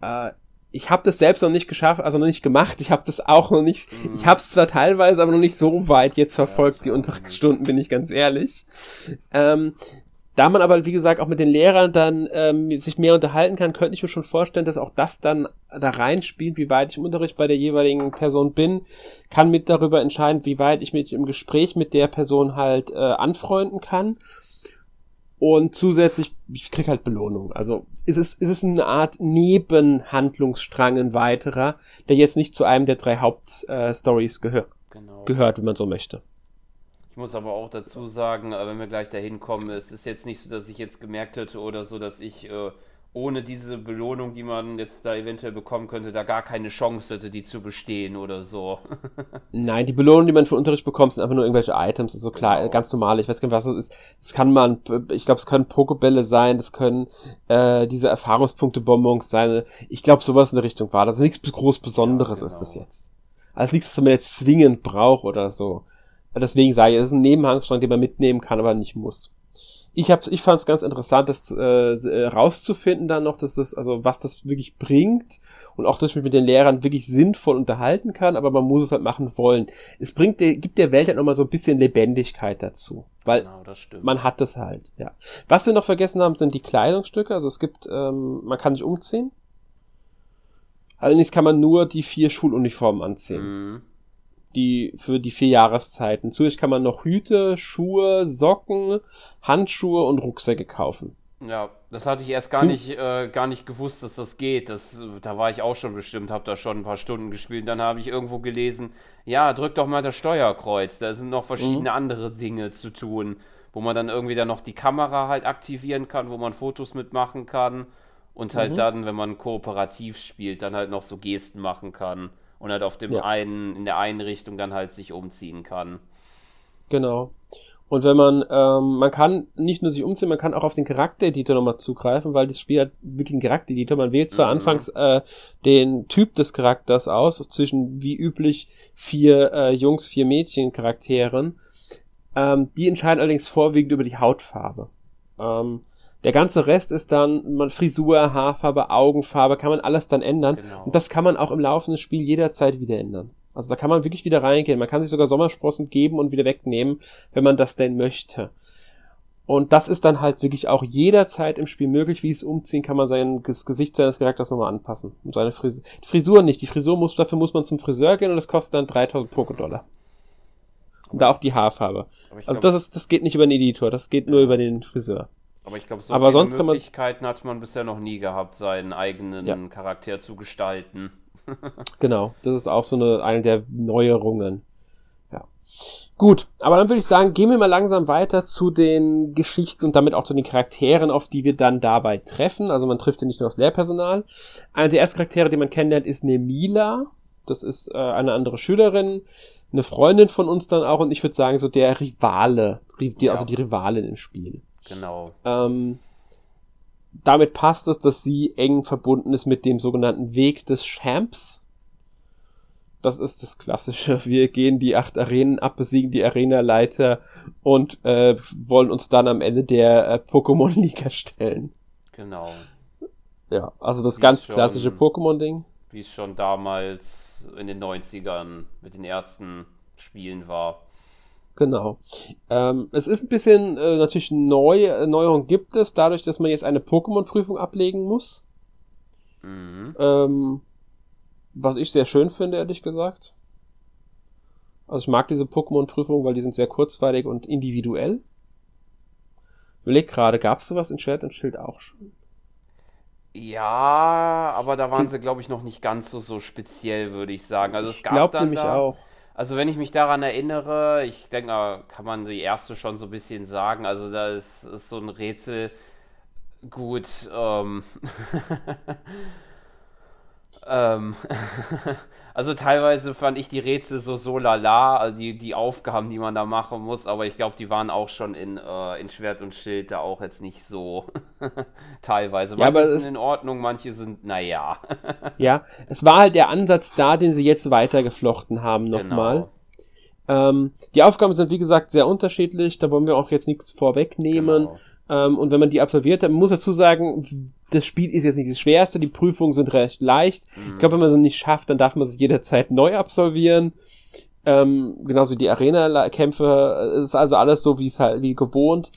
Äh, ich habe das selbst noch nicht geschafft, also noch nicht gemacht. Ich habe das auch noch nicht. Mhm. Ich habe es zwar teilweise, aber noch nicht so weit jetzt verfolgt, ja, die Unterrichtsstunden, bin ich ganz ehrlich. Ähm, da man aber, wie gesagt, auch mit den Lehrern dann ähm, sich mehr unterhalten kann, könnte ich mir schon vorstellen, dass auch das dann da reinspielt, wie weit ich im Unterricht bei der jeweiligen Person bin, kann mit darüber entscheiden, wie weit ich mich im Gespräch mit der Person halt äh, anfreunden kann und zusätzlich, ich krieg halt Belohnung. Also ist es, ist es eine Art Nebenhandlungsstrang, ein weiterer, der jetzt nicht zu einem der drei Hauptstories äh, gehört, genau. gehört, wenn man so möchte. Ich muss aber auch dazu sagen, äh, wenn wir gleich dahin kommen, es ist jetzt nicht so, dass ich jetzt gemerkt hätte oder so, dass ich äh, ohne diese Belohnung, die man jetzt da eventuell bekommen könnte, da gar keine Chance hätte, die zu bestehen oder so. Nein, die Belohnung, die man für Unterricht bekommt, sind einfach nur irgendwelche Items, ist so klar, genau. ganz normal. Ich weiß gar nicht, was das ist. Das kann man, ich glaube, es können Pokebälle sein, das können äh, diese Erfahrungspunkte-Bonbons sein. Ich glaube, sowas in der Richtung war das. Nichts groß Besonderes ja, genau. ist das jetzt. Also nichts, was man jetzt zwingend braucht oder so. Deswegen sage ich, es ist ein Nebenhandstrang, den man mitnehmen kann, aber nicht muss. Ich hab's, ich fand es ganz interessant, das äh, rauszufinden dann noch, dass das, also was das wirklich bringt und auch, dass ich mich mit den Lehrern wirklich sinnvoll unterhalten kann, aber man muss es halt machen wollen. Es bringt, der, gibt der Welt halt nochmal so ein bisschen Lebendigkeit dazu, weil genau, man hat das halt, ja. Was wir noch vergessen haben, sind die Kleidungsstücke, also es gibt, ähm, man kann sich umziehen. Allerdings kann man nur die vier Schuluniformen anziehen. Mhm die für die vier Jahreszeiten. Zusätzlich kann man noch Hüte, Schuhe, Socken, Handschuhe und Rucksäcke kaufen. Ja, das hatte ich erst gar nicht, äh, gar nicht gewusst, dass das geht. Das, da war ich auch schon bestimmt, habe da schon ein paar Stunden gespielt. Dann habe ich irgendwo gelesen, ja, drück doch mal das Steuerkreuz. Da sind noch verschiedene mhm. andere Dinge zu tun, wo man dann irgendwie dann noch die Kamera halt aktivieren kann, wo man Fotos mitmachen kann. Und halt mhm. dann, wenn man kooperativ spielt, dann halt noch so Gesten machen kann und halt auf dem ja. einen, in der einen Richtung dann halt sich umziehen kann. Genau. Und wenn man, ähm, man kann nicht nur sich umziehen, man kann auch auf den Charaktereditor nochmal zugreifen, weil das Spiel hat wirklich einen Charaktereditor. Man wählt zwar mhm. anfangs äh, den Typ des Charakters aus, zwischen wie üblich vier äh, Jungs, vier Mädchen Charakteren. Ähm, die entscheiden allerdings vorwiegend über die Hautfarbe. Ähm, der ganze Rest ist dann man, Frisur, Haarfarbe, Augenfarbe, kann man alles dann ändern. Genau. Und das kann man auch im laufenden Spiel jederzeit wieder ändern. Also da kann man wirklich wieder reingehen. Man kann sich sogar Sommersprossen geben und wieder wegnehmen, wenn man das denn möchte. Und das ist dann halt wirklich auch jederzeit im Spiel möglich. Wie es umziehen, kann man sein das Gesicht seines Charakters nochmal anpassen. Und seine Frisur. Die Frisur nicht. Die Frisur muss, dafür muss man zum Friseur gehen und das kostet dann 3000 Pokédollar. Und da auch die Haarfarbe. Also das ist, das geht nicht über den Editor, das geht nur über den Friseur. Aber ich glaube, so aber viele sonst Möglichkeiten man, hat man bisher noch nie gehabt, seinen eigenen ja. Charakter zu gestalten. genau, das ist auch so eine, eine der Neuerungen. Ja. Gut, aber dann würde ich sagen, gehen wir mal langsam weiter zu den Geschichten und damit auch zu den Charakteren, auf die wir dann dabei treffen. Also man trifft ja nicht nur das Lehrpersonal. Einer der ersten Charaktere, die man kennenlernt, ist Nemila. Das ist äh, eine andere Schülerin, eine Freundin von uns dann auch und ich würde sagen so der Rivale, die, also die Rivalin im Spiel. Genau. Ähm, damit passt es, dass sie eng verbunden ist mit dem sogenannten Weg des Champs. Das ist das Klassische. Wir gehen die acht Arenen ab, besiegen die Arenaleiter und äh, wollen uns dann am Ende der äh, Pokémon-Liga stellen. Genau. Ja, also das wie ganz schon, klassische Pokémon-Ding. Wie es schon damals in den 90ern mit den ersten Spielen war. Genau. Ähm, es ist ein bisschen äh, natürlich neu, äh, Neuerung gibt es, dadurch, dass man jetzt eine Pokémon-Prüfung ablegen muss. Mhm. Ähm, was ich sehr schön finde, ehrlich gesagt. Also ich mag diese Pokémon-Prüfungen, weil die sind sehr kurzweilig und individuell. Überleg gerade, gab es sowas in Chat und Schild auch schon? Ja, aber da waren hm. sie, glaube ich, noch nicht ganz so, so speziell, würde ich sagen. Also es gab ich glaube nämlich da, auch. Also wenn ich mich daran erinnere, ich denke, da kann man die erste schon so ein bisschen sagen. Also da ist, ist so ein Rätsel gut. Ähm, ähm Also teilweise fand ich die Rätsel so so lala, also die, die Aufgaben, die man da machen muss, aber ich glaube, die waren auch schon in, äh, in Schwert und Schild da auch jetzt nicht so teilweise. Manche ja, aber sind in Ordnung, manche sind, naja. ja, es war halt der Ansatz da, den sie jetzt weitergeflochten haben nochmal. Genau. Ähm, die Aufgaben sind, wie gesagt, sehr unterschiedlich, da wollen wir auch jetzt nichts vorwegnehmen. Genau. Ähm, und wenn man die absolviert hat, man muss dazu sagen, das Spiel ist jetzt nicht das Schwerste, die Prüfungen sind recht leicht. Mhm. Ich glaube, wenn man sie nicht schafft, dann darf man sie jederzeit neu absolvieren. Ähm, genauso wie die Arena-Kämpfe, ist also alles so, wie es halt, wie gewohnt.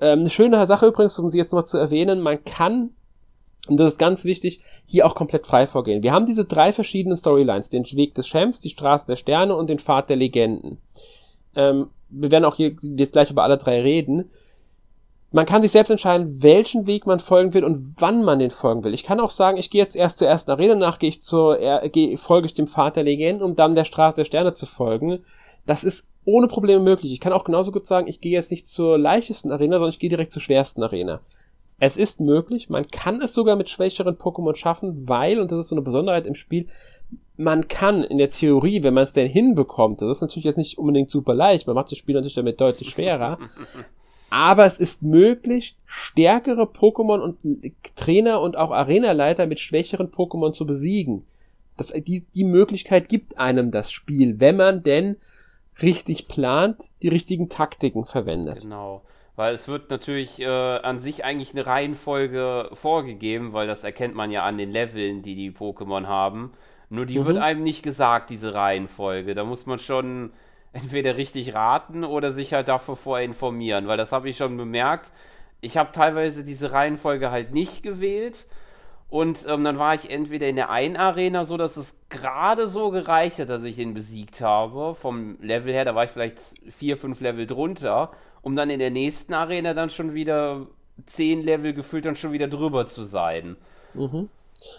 Ähm, eine schöne Sache übrigens, um sie jetzt noch zu erwähnen, man kann, und das ist ganz wichtig, hier auch komplett frei vorgehen. Wir haben diese drei verschiedenen Storylines, den Weg des Champs, die Straße der Sterne und den Pfad der Legenden. Ähm, wir werden auch hier jetzt gleich über alle drei reden man kann sich selbst entscheiden, welchen Weg man folgen will und wann man den folgen will. Ich kann auch sagen, ich gehe jetzt erst zur ersten Arena, nach gehe ich zur, er, gehe, folge ich dem Pfad der Legenden, um dann der Straße der Sterne zu folgen. Das ist ohne Probleme möglich. Ich kann auch genauso gut sagen, ich gehe jetzt nicht zur leichtesten Arena, sondern ich gehe direkt zur schwersten Arena. Es ist möglich, man kann es sogar mit schwächeren Pokémon schaffen, weil, und das ist so eine Besonderheit im Spiel, man kann in der Theorie, wenn man es denn hinbekommt, das ist natürlich jetzt nicht unbedingt super leicht, man macht das Spiel natürlich damit deutlich schwerer, aber es ist möglich, stärkere Pokémon und Trainer und auch Arenaleiter mit schwächeren Pokémon zu besiegen. Das, die, die Möglichkeit gibt einem das Spiel, wenn man denn richtig plant, die richtigen Taktiken verwendet. Genau. Weil es wird natürlich äh, an sich eigentlich eine Reihenfolge vorgegeben, weil das erkennt man ja an den Leveln, die die Pokémon haben. Nur die mhm. wird einem nicht gesagt, diese Reihenfolge. Da muss man schon entweder richtig raten oder sich halt dafür vorher informieren, weil das habe ich schon bemerkt. Ich habe teilweise diese Reihenfolge halt nicht gewählt und ähm, dann war ich entweder in der einen Arena so, dass es gerade so gereicht hat, dass ich ihn besiegt habe. Vom Level her, da war ich vielleicht vier, fünf Level drunter, um dann in der nächsten Arena dann schon wieder zehn Level gefühlt dann schon wieder drüber zu sein. Mhm.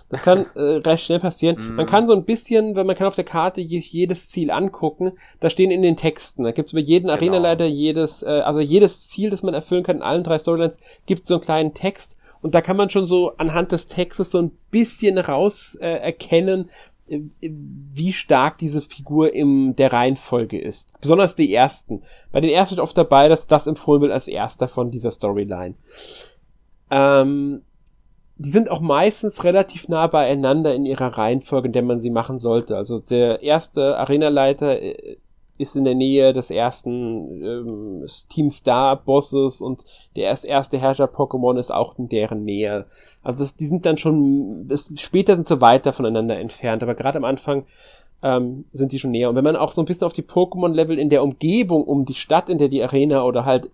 Das kann äh, recht schnell passieren. Mm. Man kann so ein bisschen, wenn man kann auf der Karte jedes Ziel angucken, da stehen in den Texten, da gibt's über jeden genau. Arenaleiter jedes, äh, also jedes Ziel, das man erfüllen kann in allen drei Storylines, gibt so einen kleinen Text und da kann man schon so anhand des Textes so ein bisschen raus äh, erkennen, äh, wie stark diese Figur in der Reihenfolge ist. Besonders die ersten. Bei den ersten ist oft dabei, dass das empfohlen wird als erster von dieser Storyline. Ähm, die sind auch meistens relativ nah beieinander in ihrer Reihenfolge, in der man sie machen sollte. Also der erste Arenaleiter äh, ist in der Nähe des ersten ähm, Team Star Bosses und der erst erste Herrscher Pokémon ist auch in deren Nähe. Also das, die sind dann schon, das, später sind sie weiter voneinander entfernt, aber gerade am Anfang ähm, sind die schon näher. Und wenn man auch so ein bisschen auf die Pokémon-Level in der Umgebung um die Stadt, in der die Arena oder halt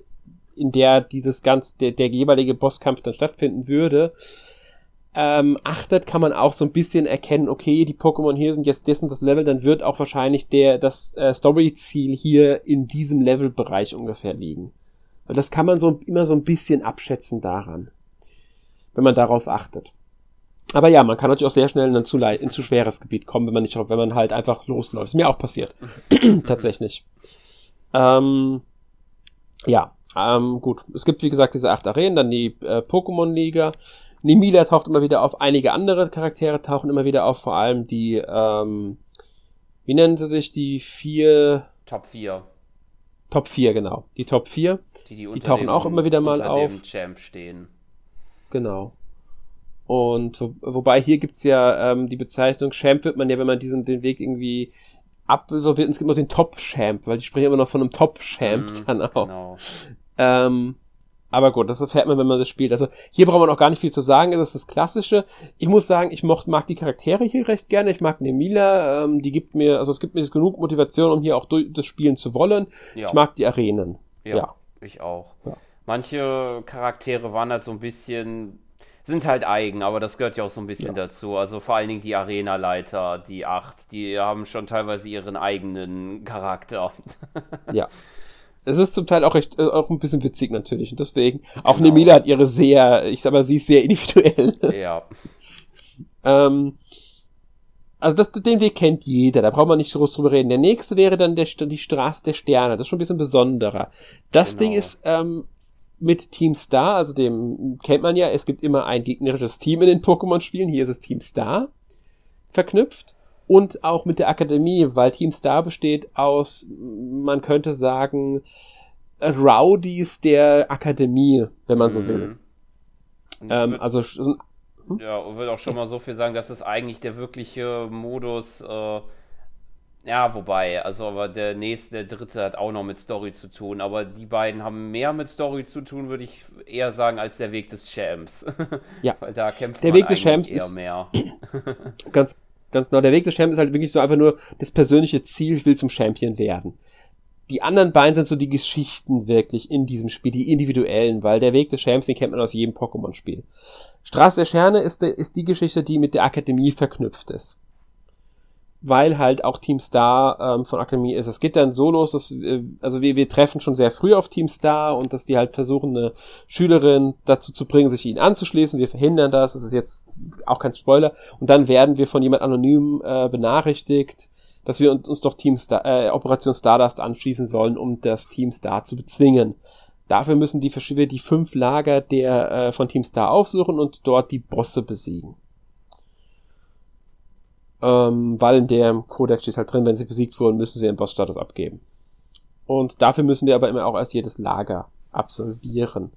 in der dieses ganz, der, der jeweilige Bosskampf dann stattfinden würde, ähm, achtet, kann man auch so ein bisschen erkennen, okay, die Pokémon hier sind jetzt dessen das Level, dann wird auch wahrscheinlich der, das äh, Story-Ziel hier in diesem Levelbereich ungefähr liegen. Weil das kann man so immer so ein bisschen abschätzen daran, wenn man darauf achtet. Aber ja, man kann natürlich auch sehr schnell in ein zu, in zu schweres Gebiet kommen, wenn man nicht, wenn man halt einfach losläuft. Ist mir auch passiert. Tatsächlich. Ähm, ja, ähm, gut. Es gibt, wie gesagt, diese acht Arenen, dann die äh, Pokémon-Liga. Nemila taucht immer wieder auf, einige andere Charaktere tauchen immer wieder auf, vor allem die, ähm, wie nennen sie sich, die vier... Top 4. Top 4, genau. Die Top 4. Die, die, die tauchen dem, auch immer wieder mal auf. Dem Champ stehen. Genau. Und wo, wobei hier gibt's ja ähm, die Bezeichnung Champ wird man ja, wenn man diesen den Weg irgendwie absolviert, es gibt noch den Top Champ, weil die sprechen immer noch von einem Top Champ mm, dann auch. Genau. Ähm, aber gut, das erfährt man, wenn man das spielt. Also hier braucht man auch gar nicht viel zu sagen. Das ist das Klassische. Ich muss sagen, ich mocht, mag die Charaktere hier recht gerne. Ich mag Nemila. Ähm, die gibt mir, also es gibt mir genug Motivation, um hier auch durch das Spielen zu wollen. Ja. Ich mag die Arenen. Ja, ja. ich auch. Ja. Manche Charaktere waren halt so ein bisschen, sind halt eigen, aber das gehört ja auch so ein bisschen dazu. Also vor allen Dingen die Arenaleiter, die acht, die haben schon teilweise ihren eigenen Charakter. ja. Es ist zum Teil auch recht, äh, auch ein bisschen witzig natürlich. Und deswegen, auch genau. Nemila hat ihre sehr, ich sag mal, sie ist sehr individuell. Ja. ähm, also das, den Weg kennt jeder, da braucht man nicht groß drüber reden. Der nächste wäre dann der, die Straße der Sterne, das ist schon ein bisschen besonderer. Das genau. Ding ist ähm, mit Team Star, also dem kennt man ja, es gibt immer ein gegnerisches Team in den Pokémon-Spielen, hier ist es Team Star verknüpft und auch mit der Akademie, weil Team Star besteht aus, man könnte sagen, Rowdies der Akademie, wenn man so mhm. will. Ähm, also hm? ja, und würde auch schon mal so viel sagen, dass es eigentlich der wirkliche Modus, äh, ja, wobei, also aber der nächste, der dritte hat auch noch mit Story zu tun, aber die beiden haben mehr mit Story zu tun, würde ich eher sagen, als der Weg des Champs. Ja. Weil da kämpft der man Weg des Champs eher mehr. ganz, Ganz genau. Der Weg des Champions ist halt wirklich so einfach nur das persönliche Ziel, ich will zum Champion werden. Die anderen beiden sind so die Geschichten wirklich in diesem Spiel, die individuellen, weil der Weg des Champions, den kennt man aus jedem Pokémon-Spiel. Straße der Sterne ist, de, ist die Geschichte, die mit der Akademie verknüpft ist weil halt auch Team Star ähm, von Akademie ist. Es geht dann so los, dass äh, also wir, wir treffen schon sehr früh auf Team Star und dass die halt versuchen, eine Schülerin dazu zu bringen, sich ihnen anzuschließen. Wir verhindern das. Das ist jetzt auch kein Spoiler. Und dann werden wir von jemand anonym äh, benachrichtigt, dass wir uns, doch Team Star, äh, Operation Stardust anschließen sollen, um das Team Star zu bezwingen. Dafür müssen die, die fünf Lager der äh, von Team Star aufsuchen und dort die Bosse besiegen ähm, weil in der Codex steht halt drin, wenn sie besiegt wurden, müssen sie ihren Bossstatus abgeben. Und dafür müssen wir aber immer auch erst jedes Lager absolvieren.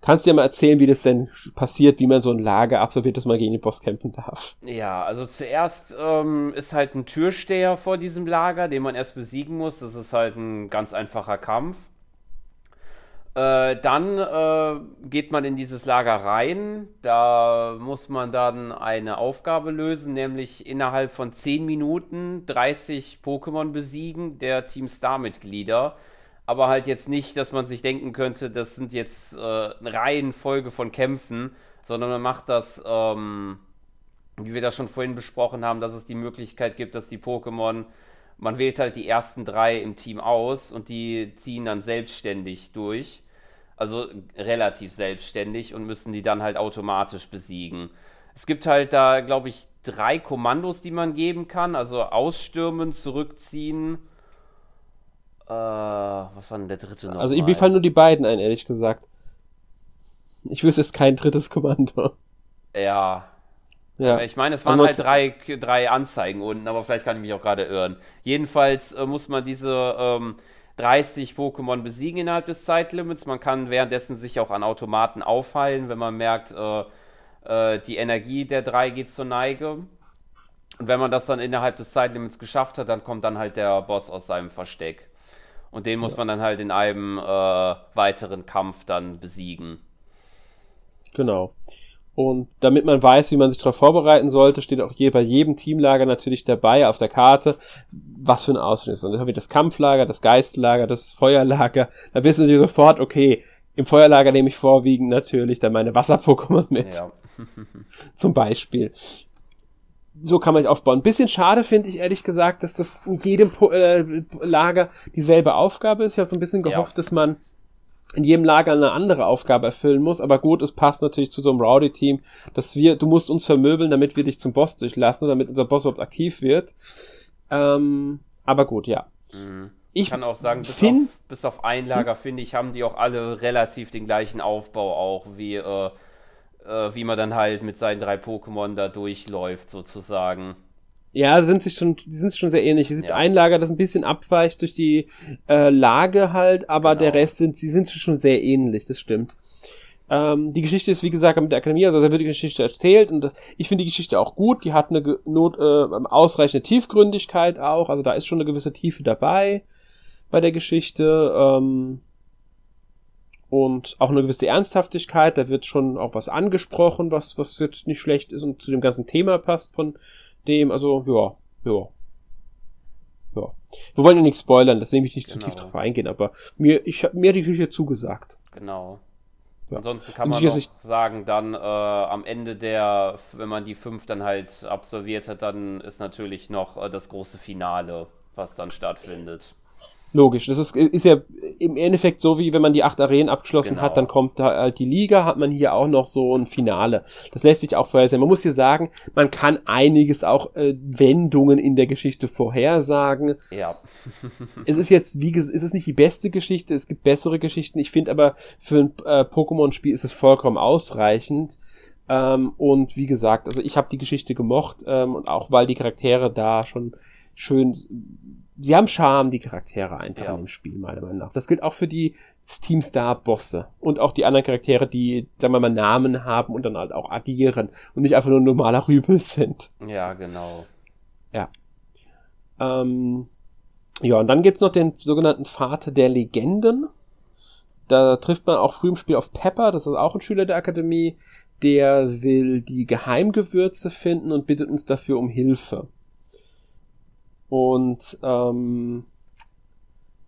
Kannst du dir mal erzählen, wie das denn passiert, wie man so ein Lager absolviert, dass man gegen den Boss kämpfen darf? Ja, also zuerst ähm, ist halt ein Türsteher vor diesem Lager, den man erst besiegen muss. Das ist halt ein ganz einfacher Kampf. Äh, dann äh, geht man in dieses Lager rein. Da muss man dann eine Aufgabe lösen, nämlich innerhalb von 10 Minuten 30 Pokémon besiegen der Team Star-Mitglieder. Aber halt jetzt nicht, dass man sich denken könnte, das sind jetzt äh, Reihenfolge von Kämpfen, sondern man macht das, ähm, wie wir das schon vorhin besprochen haben, dass es die Möglichkeit gibt, dass die Pokémon man wählt halt die ersten drei im Team aus und die ziehen dann selbstständig durch. Also relativ selbstständig und müssen die dann halt automatisch besiegen. Es gibt halt da, glaube ich, drei Kommandos, die man geben kann. Also ausstürmen, zurückziehen. Äh, was war denn der dritte noch? Also mir fallen nur die beiden ein, ehrlich gesagt. Ich wüsste jetzt kein drittes Kommando. Ja, ja. Ich meine, es waren halt drei, drei Anzeigen unten, aber vielleicht kann ich mich auch gerade irren. Jedenfalls äh, muss man diese ähm, 30 Pokémon besiegen innerhalb des Zeitlimits. Man kann währenddessen sich auch an Automaten aufheilen, wenn man merkt, äh, äh, die Energie der drei geht zur Neige. Und wenn man das dann innerhalb des Zeitlimits geschafft hat, dann kommt dann halt der Boss aus seinem Versteck. Und den muss ja. man dann halt in einem äh, weiteren Kampf dann besiegen. Genau. Und damit man weiß, wie man sich darauf vorbereiten sollte, steht auch hier bei jedem Teamlager natürlich dabei auf der Karte, was für ein Ausschnitt ist. Und dann haben wir das Kampflager, das Geistlager, das Feuerlager. Da wissen Sie sofort, okay, im Feuerlager nehme ich vorwiegend natürlich dann meine Wasser-Pokémon mit. Ja. Zum Beispiel. So kann man sich aufbauen. Ein bisschen schade finde ich ehrlich gesagt, dass das in jedem po äh, Lager dieselbe Aufgabe ist. Ich habe so ein bisschen gehofft, ja. dass man in jedem Lager eine andere Aufgabe erfüllen muss. Aber gut, es passt natürlich zu so einem Rowdy-Team, dass wir, du musst uns vermöbeln, damit wir dich zum Boss durchlassen, damit unser Boss überhaupt aktiv wird. Ähm, aber gut, ja. Mhm. Ich kann auch sagen, bis, auf, bis auf ein Lager, hm? finde ich, haben die auch alle relativ den gleichen Aufbau auch, wie, äh, äh, wie man dann halt mit seinen drei Pokémon da durchläuft, sozusagen. Ja, sind sich schon, die sind schon sehr ähnlich. Es gibt ja. ein Lager, das ein bisschen abweicht durch die äh, Lage halt, aber genau. der Rest sind, sie sind schon sehr ähnlich, das stimmt. Ähm, die Geschichte ist, wie gesagt, mit der Akademie, also da wird die Geschichte erzählt und ich finde die Geschichte auch gut. Die hat eine Not, äh, ausreichende Tiefgründigkeit auch, also da ist schon eine gewisse Tiefe dabei bei der Geschichte. Ähm, und auch eine gewisse Ernsthaftigkeit, da wird schon auch was angesprochen, was, was jetzt nicht schlecht ist und zu dem ganzen Thema passt von dem, also, ja, ja. Ja. Wir wollen ja nichts spoilern, das nehme ich nicht genau. zu tief drauf eingehen, aber mir, ich habe mir die Küche zugesagt. Genau. Ja. Ansonsten kann man noch sagen, dann äh, am Ende der, wenn man die fünf dann halt absolviert hat, dann ist natürlich noch äh, das große Finale, was dann stattfindet. Logisch. Das ist, ist ja im Endeffekt so, wie wenn man die acht Arenen abgeschlossen genau. hat, dann kommt da halt die Liga, hat man hier auch noch so ein Finale. Das lässt sich auch vorhersehen. Man muss hier sagen, man kann einiges auch äh, Wendungen in der Geschichte vorhersagen. Ja. es ist jetzt, wie gesagt, es ist nicht die beste Geschichte, es gibt bessere Geschichten. Ich finde aber, für ein äh, Pokémon-Spiel ist es vollkommen ausreichend. Ähm, und wie gesagt, also ich habe die Geschichte gemocht ähm, und auch weil die Charaktere da schon schön sie haben Charme, die Charaktere einfach ja. in dem Spiel, meiner Meinung nach. Das gilt auch für die Steam-Star-Bosse und auch die anderen Charaktere, die, sagen wir mal, Namen haben und dann halt auch agieren und nicht einfach nur normaler Rübel sind. Ja, genau. Ja. Ähm, ja, und dann gibt's noch den sogenannten Vater der Legenden. Da trifft man auch früh im Spiel auf Pepper, das ist auch ein Schüler der Akademie. Der will die Geheimgewürze finden und bittet uns dafür um Hilfe. Und ähm,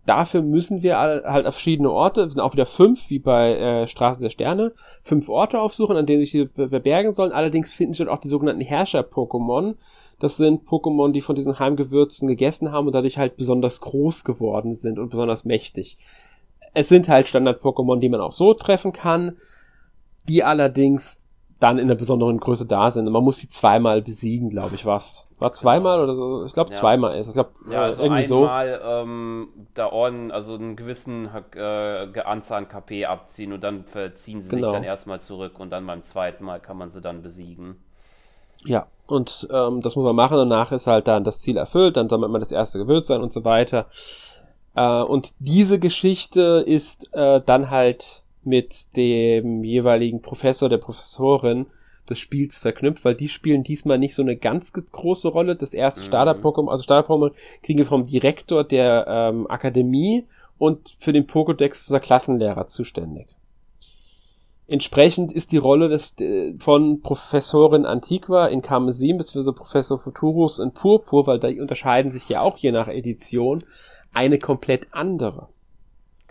dafür müssen wir halt auf verschiedene Orte, sind auch wieder fünf, wie bei äh, Straße der Sterne, fünf Orte aufsuchen, an denen sich die verbergen sollen. Allerdings finden sich dort auch die sogenannten Herrscher-Pokémon. Das sind Pokémon, die von diesen Heimgewürzen gegessen haben und dadurch halt besonders groß geworden sind und besonders mächtig. Es sind halt Standard-Pokémon, die man auch so treffen kann, die allerdings dann in einer besonderen Größe da sind. Und man muss sie zweimal besiegen, glaube ich, was. War zweimal oder so? Ich glaube ja. zweimal ist. Ich glaube ja, also irgendwie einmal, so. Ähm, da Orden, also einen gewissen äh, Anzahl an KP abziehen und dann verziehen sie genau. sich dann erstmal zurück und dann beim zweiten Mal kann man sie dann besiegen. Ja, und ähm, das muss man machen. Danach ist halt dann das Ziel erfüllt, dann sammelt man das erste Gewürz sein und so weiter. Äh, und diese Geschichte ist äh, dann halt mit dem jeweiligen Professor, der Professorin des Spiels verknüpft, weil die spielen diesmal nicht so eine ganz große Rolle. Das erste mhm. Starter-Pokémon, also Starter-Pokémon kriegen wir vom Direktor der ähm, Akademie und für den Pokédex unser Klassenlehrer zuständig. Entsprechend ist die Rolle des, von Professorin Antiqua in Karmesin bzw. Professor Futurus in Purpur, weil da unterscheiden sich ja auch je nach Edition, eine komplett andere.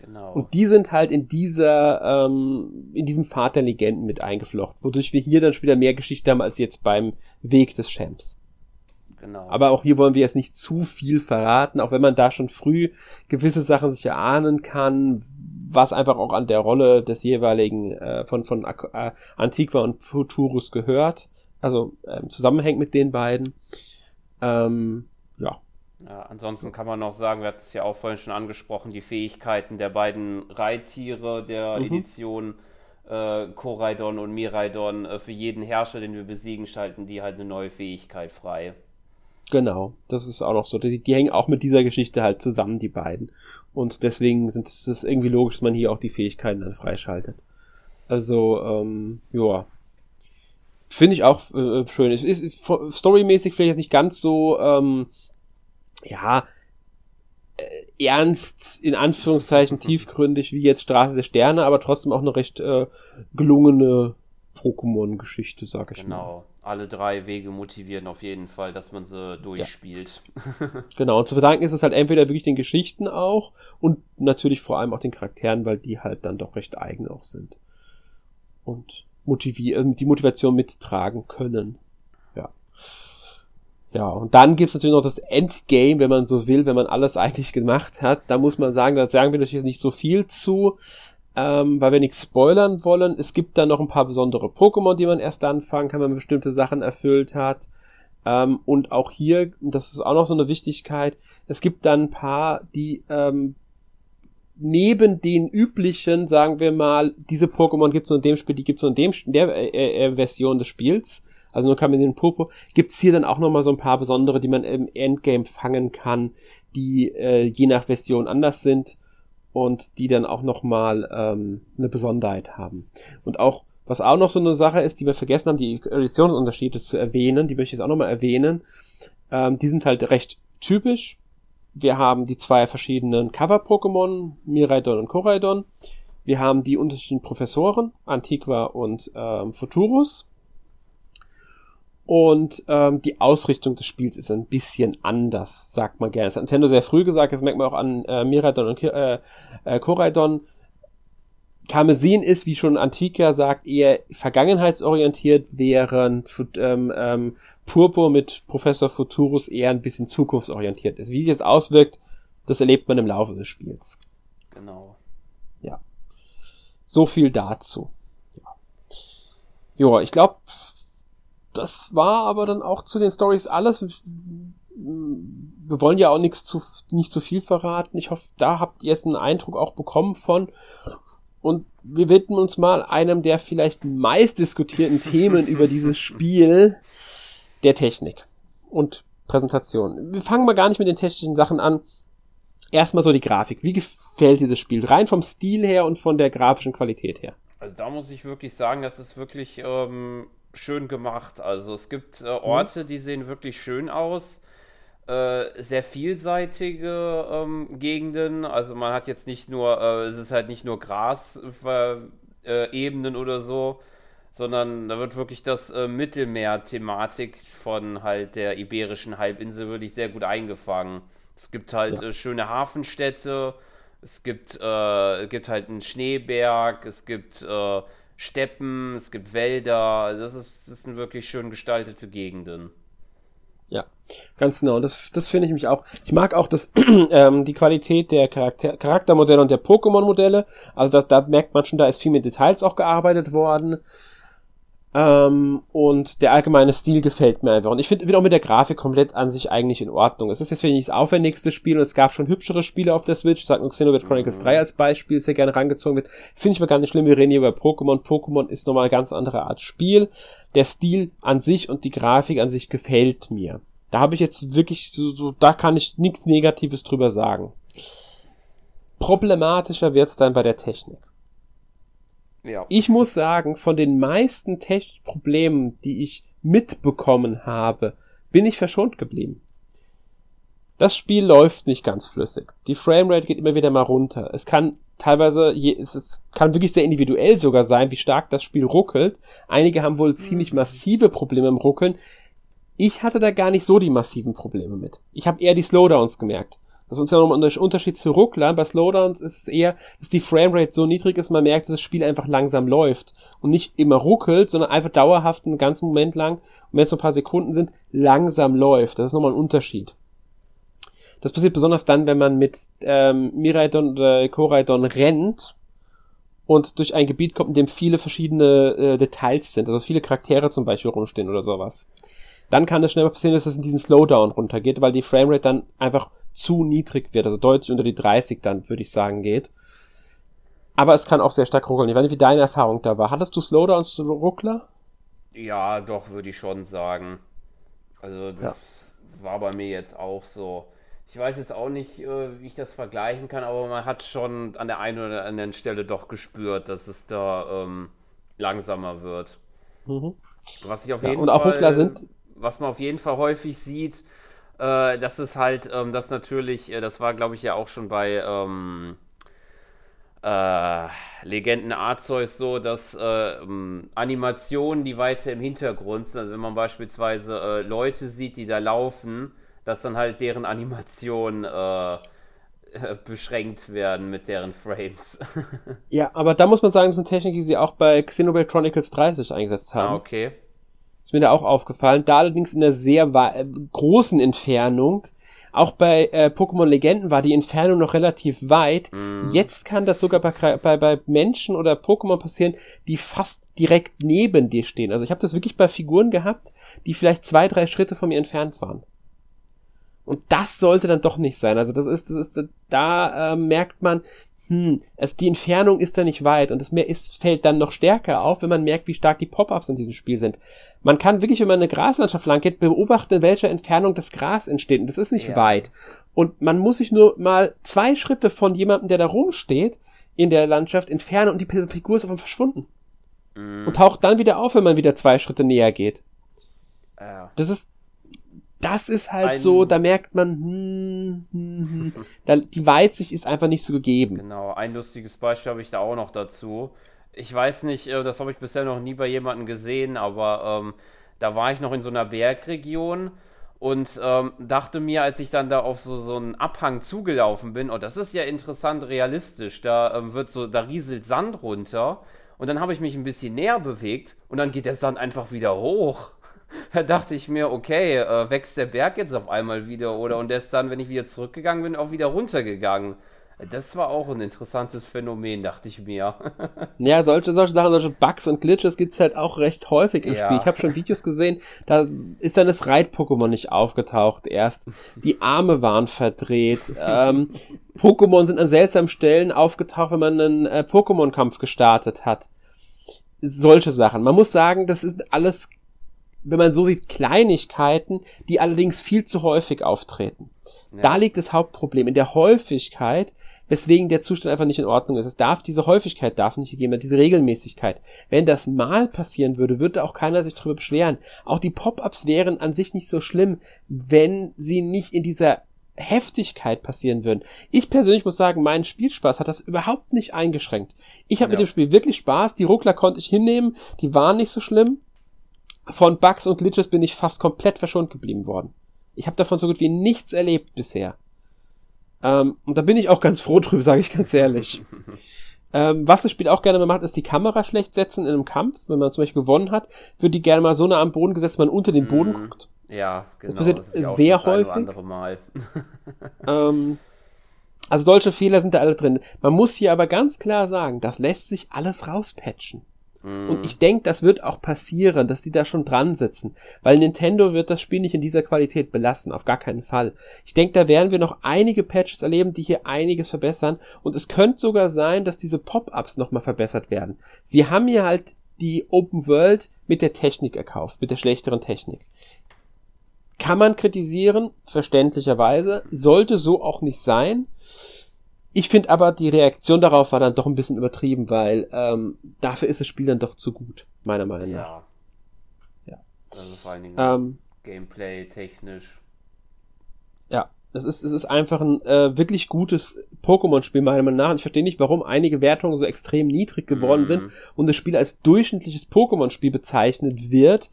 Genau. Und die sind halt in dieser, ähm, in diesem Pfad der Legenden mit eingeflochten, wodurch wir hier dann schon wieder mehr Geschichte haben als jetzt beim Weg des Champs. Genau. Aber auch hier wollen wir jetzt nicht zu viel verraten, auch wenn man da schon früh gewisse Sachen sich erahnen kann, was einfach auch an der Rolle des jeweiligen äh, von, von äh, Antiqua und Futurus gehört, also ähm, zusammenhängt mit den beiden. Ähm, ja. Ja. Ansonsten kann man noch sagen, wir hatten es ja auch vorhin schon angesprochen, die Fähigkeiten der beiden Reittiere der mhm. Edition äh, Koraidon und Miraidon. Äh, für jeden Herrscher, den wir besiegen, schalten die halt eine neue Fähigkeit frei. Genau, das ist auch noch so. Die, die hängen auch mit dieser Geschichte halt zusammen, die beiden. Und deswegen sind es irgendwie logisch, dass man hier auch die Fähigkeiten dann freischaltet. Also, ähm, ja. Finde ich auch äh, schön. Es ist, ist storymäßig vielleicht jetzt nicht ganz so, ähm, ja, äh, ernst, in Anführungszeichen, tiefgründig wie jetzt Straße der Sterne, aber trotzdem auch eine recht äh, gelungene Pokémon-Geschichte, sag ich genau. mal. Genau alle drei Wege motivieren auf jeden Fall, dass man sie durchspielt. Ja. genau, und zu verdanken ist es halt entweder wirklich den Geschichten auch und natürlich vor allem auch den Charakteren, weil die halt dann doch recht eigen auch sind. Und motivieren, äh, die Motivation mittragen können. Ja. Und dann gibt's natürlich noch das Endgame, wenn man so will, wenn man alles eigentlich gemacht hat. Da muss man sagen, da sagen wir natürlich nicht so viel zu ähm, weil wir nichts spoilern wollen. Es gibt da noch ein paar besondere Pokémon, die man erst anfangen kann, wenn man bestimmte Sachen erfüllt hat. Ähm, und auch hier, das ist auch noch so eine Wichtigkeit, es gibt dann ein paar, die ähm, neben den üblichen, sagen wir mal, diese Pokémon gibt es nur in dem Spiel, die gibt es nur in dem in der äh, äh, Version des Spiels. Also nur man den Popo. Gibt's hier dann auch noch mal so ein paar besondere, die man im Endgame fangen kann, die äh, je nach Version anders sind und die dann auch nochmal ähm, eine Besonderheit haben. Und auch, was auch noch so eine Sache ist, die wir vergessen haben, die Editionsunterschiede zu erwähnen, die möchte ich jetzt auch nochmal erwähnen. Ähm, die sind halt recht typisch. Wir haben die zwei verschiedenen Cover-Pokémon, Miraidon und Koraidon. Wir haben die unterschiedlichen Professoren, Antiqua und ähm, Futurus. Und ähm, die Ausrichtung des Spiels ist ein bisschen anders, sagt man gerne. Das hat Nintendo sehr früh gesagt, das merkt man auch an äh, Miradon und äh, äh, Koraidon. Karmesin ist, wie schon Antika sagt, eher vergangenheitsorientiert, während ähm, ähm, Purpur mit Professor Futurus eher ein bisschen zukunftsorientiert ist. Wie das auswirkt, das erlebt man im Laufe des Spiels. Genau. Ja. So viel dazu. Ja, jo, ich glaube, das war aber dann auch zu den Stories alles. Wir wollen ja auch nichts zu, nicht zu viel verraten. Ich hoffe, da habt ihr jetzt einen Eindruck auch bekommen von. Und wir widmen uns mal einem der vielleicht meist diskutierten Themen über dieses Spiel, der Technik und Präsentation. Wir fangen mal gar nicht mit den technischen Sachen an. Erstmal so die Grafik. Wie gefällt dir das Spiel? Rein vom Stil her und von der grafischen Qualität her. Also da muss ich wirklich sagen, das ist wirklich ähm, schön gemacht. Also es gibt äh, Orte, mhm. die sehen wirklich schön aus. Äh, sehr vielseitige ähm, Gegenden. Also man hat jetzt nicht nur, äh, es ist halt nicht nur Grasebenen äh, oder so, sondern da wird wirklich das äh, Mittelmeer-Thematik von halt der iberischen Halbinsel wirklich sehr gut eingefangen. Es gibt halt ja. Äh, schöne Hafenstädte, es gibt, äh, gibt halt einen Schneeberg, es gibt Steppen, es gibt Wälder. Also das, ist, das sind wirklich schön gestaltete Gegenden. Ja, ganz genau. Das, das finde ich mich auch. Ich mag auch das, ähm, die Qualität der Charakter Charaktermodelle und der Pokémon-Modelle. Also das, da merkt man schon, da ist viel mit Details auch gearbeitet worden. Ähm, und der allgemeine Stil gefällt mir einfach. Und ich finde, bin auch mit der Grafik komplett an sich eigentlich in Ordnung. Es ist jetzt nicht das aufwendigste Spiel und es gab schon hübschere Spiele auf der Switch. Ich sag nur Xenoblade Chronicles mhm. 3 als Beispiel, sehr gerne rangezogen wird. Finde ich mir gar nicht schlimm. Wir reden hier über Pokémon. Pokémon ist nochmal eine ganz andere Art Spiel. Der Stil an sich und die Grafik an sich gefällt mir. Da habe ich jetzt wirklich so, so, da kann ich nichts Negatives drüber sagen. Problematischer wird's dann bei der Technik. Ja. Ich muss sagen, von den meisten Tech-Problemen, die ich mitbekommen habe, bin ich verschont geblieben. Das Spiel läuft nicht ganz flüssig. Die Framerate geht immer wieder mal runter. Es kann teilweise, je, es, es kann wirklich sehr individuell sogar sein, wie stark das Spiel ruckelt. Einige haben wohl ziemlich mhm. massive Probleme im Ruckeln. Ich hatte da gar nicht so die massiven Probleme mit. Ich habe eher die Slowdowns gemerkt. Das ist ja nochmal ein Unterschied zu Ruckler. Bei Slowdowns ist es eher, dass die Framerate so niedrig ist, man merkt, dass das Spiel einfach langsam läuft und nicht immer ruckelt, sondern einfach dauerhaft einen ganzen Moment lang, und wenn es so ein paar Sekunden sind, langsam läuft. Das ist nochmal ein Unterschied. Das passiert besonders dann, wenn man mit ähm, Miraidon oder Koraidon rennt und durch ein Gebiet kommt, in dem viele verschiedene äh, Details sind, also viele Charaktere zum Beispiel rumstehen oder sowas. Dann kann es schnell passieren, dass es in diesen Slowdown runtergeht, weil die Framerate dann einfach zu niedrig wird, also deutlich unter die 30 dann, würde ich sagen, geht. Aber es kann auch sehr stark ruckeln. Ich weiß nicht, wie deine Erfahrung da war. Hattest du Slowdowns Ruckler? Ja, doch, würde ich schon sagen. Also das ja. war bei mir jetzt auch so. Ich weiß jetzt auch nicht, äh, wie ich das vergleichen kann, aber man hat schon an der einen oder anderen Stelle doch gespürt, dass es da ähm, langsamer wird. Mhm. Was ich auf ja, jeden und Fall. auch sind. Was man auf jeden Fall häufig sieht, äh, das ist halt, ähm, das natürlich, äh, das war glaube ich ja auch schon bei ähm, äh, Legenden Arceus so, dass äh, ähm, Animationen, die weiter im Hintergrund sind, also wenn man beispielsweise äh, Leute sieht, die da laufen, dass dann halt deren Animationen beschränkt werden mit deren Frames. ja, aber da muss man sagen, das ist eine Technik, die sie auch bei Xenoblade Chronicles 30 eingesetzt haben. Ah, okay. Mir da auch aufgefallen. Da allerdings in einer sehr äh, großen Entfernung. Auch bei äh, Pokémon Legenden war die Entfernung noch relativ weit. Mm. Jetzt kann das sogar bei, bei, bei Menschen oder Pokémon passieren, die fast direkt neben dir stehen. Also ich habe das wirklich bei Figuren gehabt, die vielleicht zwei, drei Schritte von mir entfernt waren. Und das sollte dann doch nicht sein. Also das ist, das ist, da äh, merkt man, hm, es, die Entfernung ist da nicht weit und das mehr ist, fällt dann noch stärker auf, wenn man merkt, wie stark die Pop-ups in diesem Spiel sind. Man kann wirklich, wenn man eine Graslandschaft lang geht, beobachten, in welcher Entfernung das Gras entsteht. Und das ist nicht ja. weit. Und man muss sich nur mal zwei Schritte von jemandem, der da rumsteht, in der Landschaft entfernen und die Figur ist einfach verschwunden. Mm. Und taucht dann wieder auf, wenn man wieder zwei Schritte näher geht. Ja. Das ist, das ist halt ein, so, da merkt man, hm, hm, hm, da, die Weitsicht ist einfach nicht so gegeben. Genau, ein lustiges Beispiel habe ich da auch noch dazu. Ich weiß nicht, äh, das habe ich bisher noch nie bei jemandem gesehen, aber ähm, da war ich noch in so einer Bergregion und ähm, dachte mir, als ich dann da auf so, so einen Abhang zugelaufen bin, oh, das ist ja interessant realistisch, da ähm, wird so, da rieselt Sand runter und dann habe ich mich ein bisschen näher bewegt und dann geht der Sand einfach wieder hoch da dachte ich mir, okay, äh, wächst der Berg jetzt auf einmal wieder oder und der ist dann, wenn ich wieder zurückgegangen bin, auch wieder runtergegangen. Das war auch ein interessantes Phänomen, dachte ich mir. ja, solche, solche Sachen, solche Bugs und Glitches gibt's halt auch recht häufig im ja. Spiel. Ich habe schon Videos gesehen, da ist dann das Reit-Pokémon nicht aufgetaucht erst. Die Arme waren verdreht. ähm, Pokémon sind an seltsamen Stellen aufgetaucht, wenn man einen äh, Pokémon-Kampf gestartet hat. Solche Sachen. Man muss sagen, das ist alles wenn man so sieht, Kleinigkeiten, die allerdings viel zu häufig auftreten. Ja. Da liegt das Hauptproblem in der Häufigkeit, weswegen der Zustand einfach nicht in Ordnung ist. Es darf diese Häufigkeit darf nicht gegeben werden, diese Regelmäßigkeit. Wenn das mal passieren würde, würde auch keiner sich darüber beschweren. Auch die Pop-ups wären an sich nicht so schlimm, wenn sie nicht in dieser Heftigkeit passieren würden. Ich persönlich muss sagen, mein Spielspaß hat das überhaupt nicht eingeschränkt. Ich habe ja. mit dem Spiel wirklich Spaß. Die Ruckler konnte ich hinnehmen, die waren nicht so schlimm von Bugs und Glitches bin ich fast komplett verschont geblieben worden. Ich habe davon so gut wie nichts erlebt bisher. Ähm, und da bin ich auch ganz froh drüber, sage ich ganz ehrlich. ähm, was das Spiel auch gerne mal macht, ist die Kamera schlecht setzen in einem Kampf. Wenn man zum Beispiel gewonnen hat, wird die gerne mal so nah am Boden gesetzt, wenn man unter den Boden mm, guckt. Ja, genau. Das passiert das sehr häufig. ähm, also solche Fehler sind da alle drin. Man muss hier aber ganz klar sagen, das lässt sich alles rauspatchen. Und mhm. ich denke, das wird auch passieren, dass die da schon dran sitzen. Weil Nintendo wird das Spiel nicht in dieser Qualität belassen, auf gar keinen Fall. Ich denke, da werden wir noch einige Patches erleben, die hier einiges verbessern. Und es könnte sogar sein, dass diese Pop-Ups nochmal verbessert werden. Sie haben hier halt die Open World mit der Technik erkauft, mit der schlechteren Technik. Kann man kritisieren, verständlicherweise, sollte so auch nicht sein. Ich finde aber, die Reaktion darauf war dann doch ein bisschen übertrieben, weil ähm, dafür ist das Spiel dann doch zu gut, meiner Meinung nach. Ja. ja. Also vor allen Dingen ähm, Gameplay, technisch. Ja. es ist, es ist einfach ein äh, wirklich gutes Pokémon-Spiel, meiner Meinung nach. Und ich verstehe nicht, warum einige Wertungen so extrem niedrig geworden mhm. sind und das Spiel als durchschnittliches Pokémon-Spiel bezeichnet wird.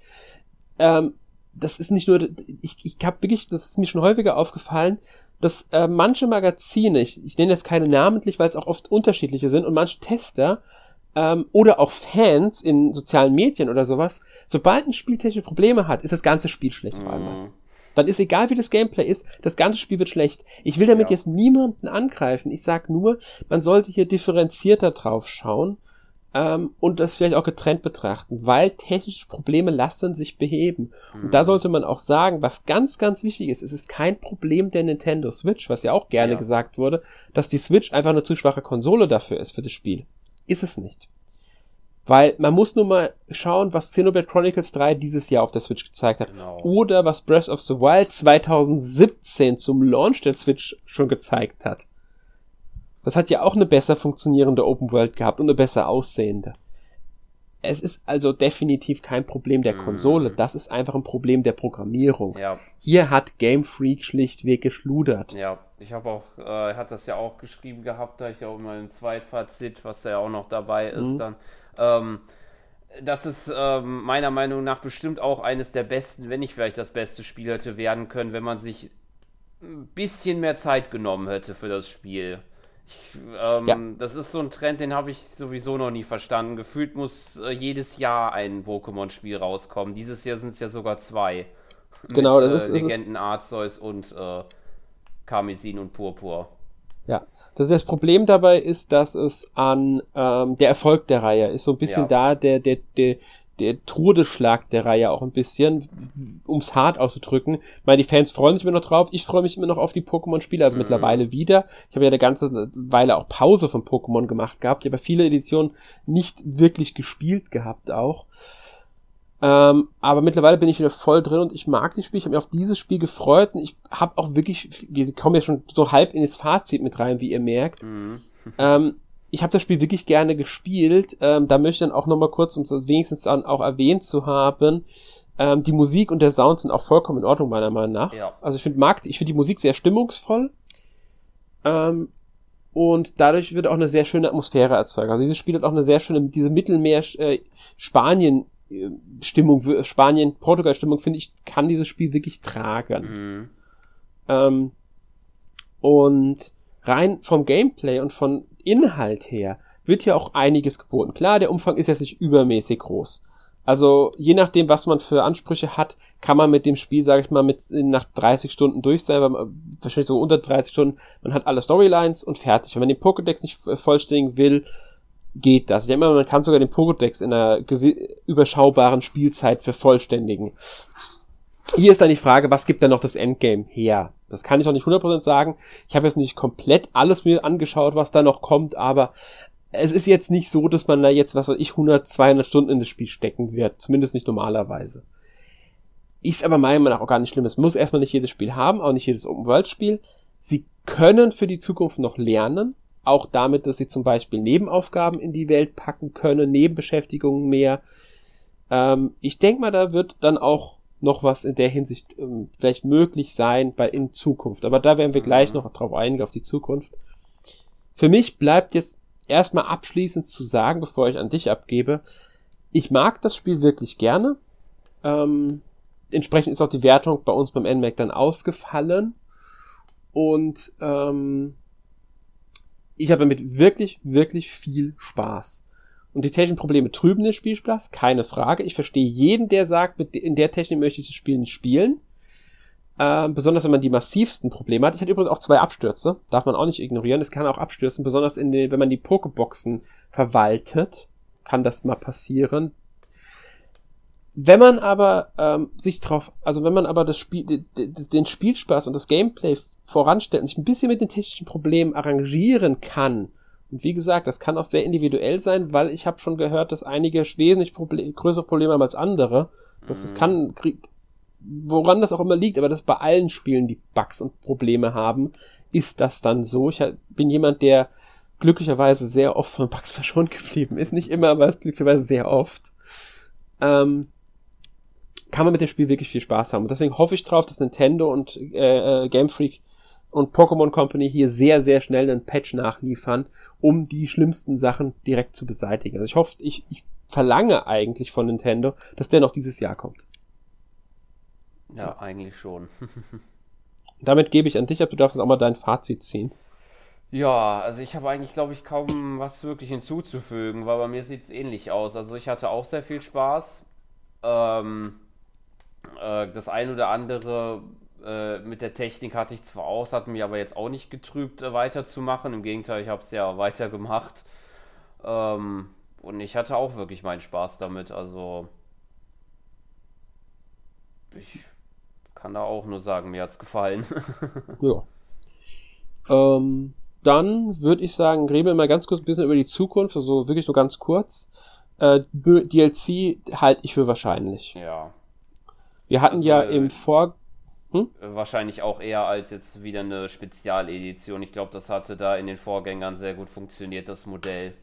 Ähm, das ist nicht nur, ich, ich habe wirklich, das ist mir schon häufiger aufgefallen, dass äh, manche Magazine, ich, ich nenne jetzt keine namentlich, weil es auch oft unterschiedliche sind, und manche Tester ähm, oder auch Fans in sozialen Medien oder sowas, sobald ein Spiel technische Probleme hat, ist das ganze Spiel schlecht mhm. vor allem. Dann ist egal, wie das Gameplay ist, das ganze Spiel wird schlecht. Ich will damit ja. jetzt niemanden angreifen. Ich sag nur, man sollte hier differenzierter drauf schauen ähm, und das vielleicht auch getrennt betrachten, weil technische Probleme lassen sich beheben. Mhm. Und da mhm. sollte man auch sagen, was ganz, ganz wichtig ist, es ist kein Problem der Nintendo Switch, was ja auch gerne ja. gesagt wurde, dass die Switch einfach eine zu schwache Konsole dafür ist für das Spiel. Ist es nicht. Weil man muss nur mal schauen, was Xenoblade Chronicles 3 dieses Jahr auf der Switch gezeigt hat. Genau. Oder was Breath of the Wild 2017 zum Launch der Switch schon gezeigt hat. Das hat ja auch eine besser funktionierende Open World gehabt und eine besser aussehende. Es ist also definitiv kein Problem der Konsole, mm. das ist einfach ein Problem der Programmierung. Ja. Hier hat Game Freak schlichtweg geschludert. Ja, ich habe auch, äh, hat das ja auch geschrieben gehabt, da ich auch immer ein Zweitfazit, was ja auch noch dabei ist, mhm. dann. Ähm, das ist ähm, meiner Meinung nach bestimmt auch eines der besten, wenn nicht vielleicht das beste Spiel hätte werden können, wenn man sich ein bisschen mehr Zeit genommen hätte für das Spiel. Ich, ähm, ja. Das ist so ein Trend, den habe ich sowieso noch nie verstanden. Gefühlt muss äh, jedes Jahr ein Pokémon-Spiel rauskommen. Dieses Jahr sind es ja sogar zwei. Genau, mit, das ist. Äh, Legenden ist... Arceus und äh, Karmesin und Purpur. Ja. Das, das Problem dabei ist, dass es an ähm, der Erfolg der Reihe ist so ein bisschen ja. da, der, der, der, der Todesschlag der Reihe auch ein bisschen, ums hart auszudrücken. Ich meine, die Fans freuen sich immer noch drauf. Ich freue mich immer noch auf die Pokémon-Spiele, also mhm. mittlerweile wieder. Ich habe ja eine ganze Weile auch Pause von Pokémon gemacht gehabt. Ich habe viele Editionen nicht wirklich gespielt gehabt auch. Ähm, aber mittlerweile bin ich wieder voll drin und ich mag das Spiel. Ich habe mich auf dieses Spiel gefreut und ich habe auch wirklich, wir kommen ja schon so halb in das Fazit mit rein, wie ihr merkt. Mhm. ähm, ich habe das Spiel wirklich gerne gespielt. Ähm, da möchte ich dann auch nochmal kurz, um es wenigstens dann auch erwähnt zu haben, ähm, die Musik und der Sound sind auch vollkommen in Ordnung, meiner Meinung nach. Ja. Also ich finde mag, ich finde die Musik sehr stimmungsvoll. Ähm, und dadurch wird auch eine sehr schöne Atmosphäre erzeugt. Also dieses Spiel hat auch eine sehr schöne, diese Mittelmeer äh, Spanien äh, Stimmung, Spanien, Portugal Stimmung, finde ich, kann dieses Spiel wirklich tragen. Mhm. Ähm, und rein vom Gameplay und von Inhalt her wird ja auch einiges geboten. Klar, der Umfang ist jetzt nicht übermäßig groß. Also je nachdem, was man für Ansprüche hat, kann man mit dem Spiel, sage ich mal, mit nach 30 Stunden durch sein, man, wahrscheinlich so unter 30 Stunden, man hat alle Storylines und fertig. Wenn man den Pokédex nicht vollständigen will, geht das. Ich denke mal, man kann sogar den Pokédex in einer überschaubaren Spielzeit vervollständigen. Hier ist dann die Frage, was gibt denn noch das Endgame her? Das kann ich noch nicht 100% sagen. Ich habe jetzt nicht komplett alles mir angeschaut, was da noch kommt, aber es ist jetzt nicht so, dass man da jetzt, was weiß ich, 100, 200 Stunden in das Spiel stecken wird. Zumindest nicht normalerweise. Ist aber meiner Meinung nach auch gar nicht schlimm. Es muss erstmal nicht jedes Spiel haben, auch nicht jedes Open-World-Spiel. Sie können für die Zukunft noch lernen. Auch damit, dass sie zum Beispiel Nebenaufgaben in die Welt packen können, Nebenbeschäftigungen mehr. Ähm, ich denke mal, da wird dann auch noch was in der Hinsicht ähm, vielleicht möglich sein bei in Zukunft. Aber da werden wir gleich mhm. noch drauf eingehen, auf die Zukunft. Für mich bleibt jetzt erstmal abschließend zu sagen, bevor ich an dich abgebe, ich mag das Spiel wirklich gerne. Ähm, entsprechend ist auch die Wertung bei uns beim NMAC dann ausgefallen. Und ähm, ich habe damit wirklich, wirklich viel Spaß. Und die technischen Probleme trüben den Spielspaß, keine Frage. Ich verstehe jeden, der sagt, mit, in der Technik möchte ich das Spiel nicht spielen. Äh, besonders wenn man die massivsten Probleme hat. Ich hatte übrigens auch zwei Abstürze, darf man auch nicht ignorieren. Es kann auch abstürzen, besonders in den, wenn man die Pokeboxen verwaltet, kann das mal passieren. Wenn man aber ähm, sich drauf, also wenn man aber das Spiel, den Spielspaß und das Gameplay voranstellt und sich ein bisschen mit den technischen Problemen arrangieren kann, und wie gesagt, das kann auch sehr individuell sein, weil ich habe schon gehört, dass einige wesentlich Proble größere Probleme haben als andere. Das, das mhm. kann, woran das auch immer liegt, aber dass bei allen Spielen die Bugs und Probleme haben, ist das dann so. Ich bin jemand, der glücklicherweise sehr oft von Bugs verschont geblieben ist. Nicht immer, aber glücklicherweise sehr oft. Ähm, kann man mit dem Spiel wirklich viel Spaß haben. Und deswegen hoffe ich drauf, dass Nintendo und äh, äh Game Freak und Pokémon Company hier sehr, sehr schnell einen Patch nachliefern, um die schlimmsten Sachen direkt zu beseitigen. Also ich hoffe, ich, ich verlange eigentlich von Nintendo, dass der noch dieses Jahr kommt. Ja, eigentlich schon. Damit gebe ich an dich ab, du darfst auch mal dein Fazit ziehen. Ja, also ich habe eigentlich, glaube ich, kaum was wirklich hinzuzufügen, weil bei mir sieht es ähnlich aus. Also ich hatte auch sehr viel Spaß. Ähm, äh, das ein oder andere äh, mit der Technik hatte ich zwar aus, hat mich aber jetzt auch nicht getrübt, äh, weiterzumachen. Im Gegenteil, ich habe es ja weitergemacht. Ähm, und ich hatte auch wirklich meinen Spaß damit. Also ich kann da auch nur sagen, mir hat es gefallen. ja. Ähm, dann würde ich sagen, reden wir mal ganz kurz ein bisschen über die Zukunft, also wirklich nur ganz kurz. Äh, DLC halte ich für wahrscheinlich. Ja. Wir hatten also, ja im Vor... Hm? Wahrscheinlich auch eher als jetzt wieder eine Spezialedition. Ich glaube, das hatte da in den Vorgängern sehr gut funktioniert, das Modell.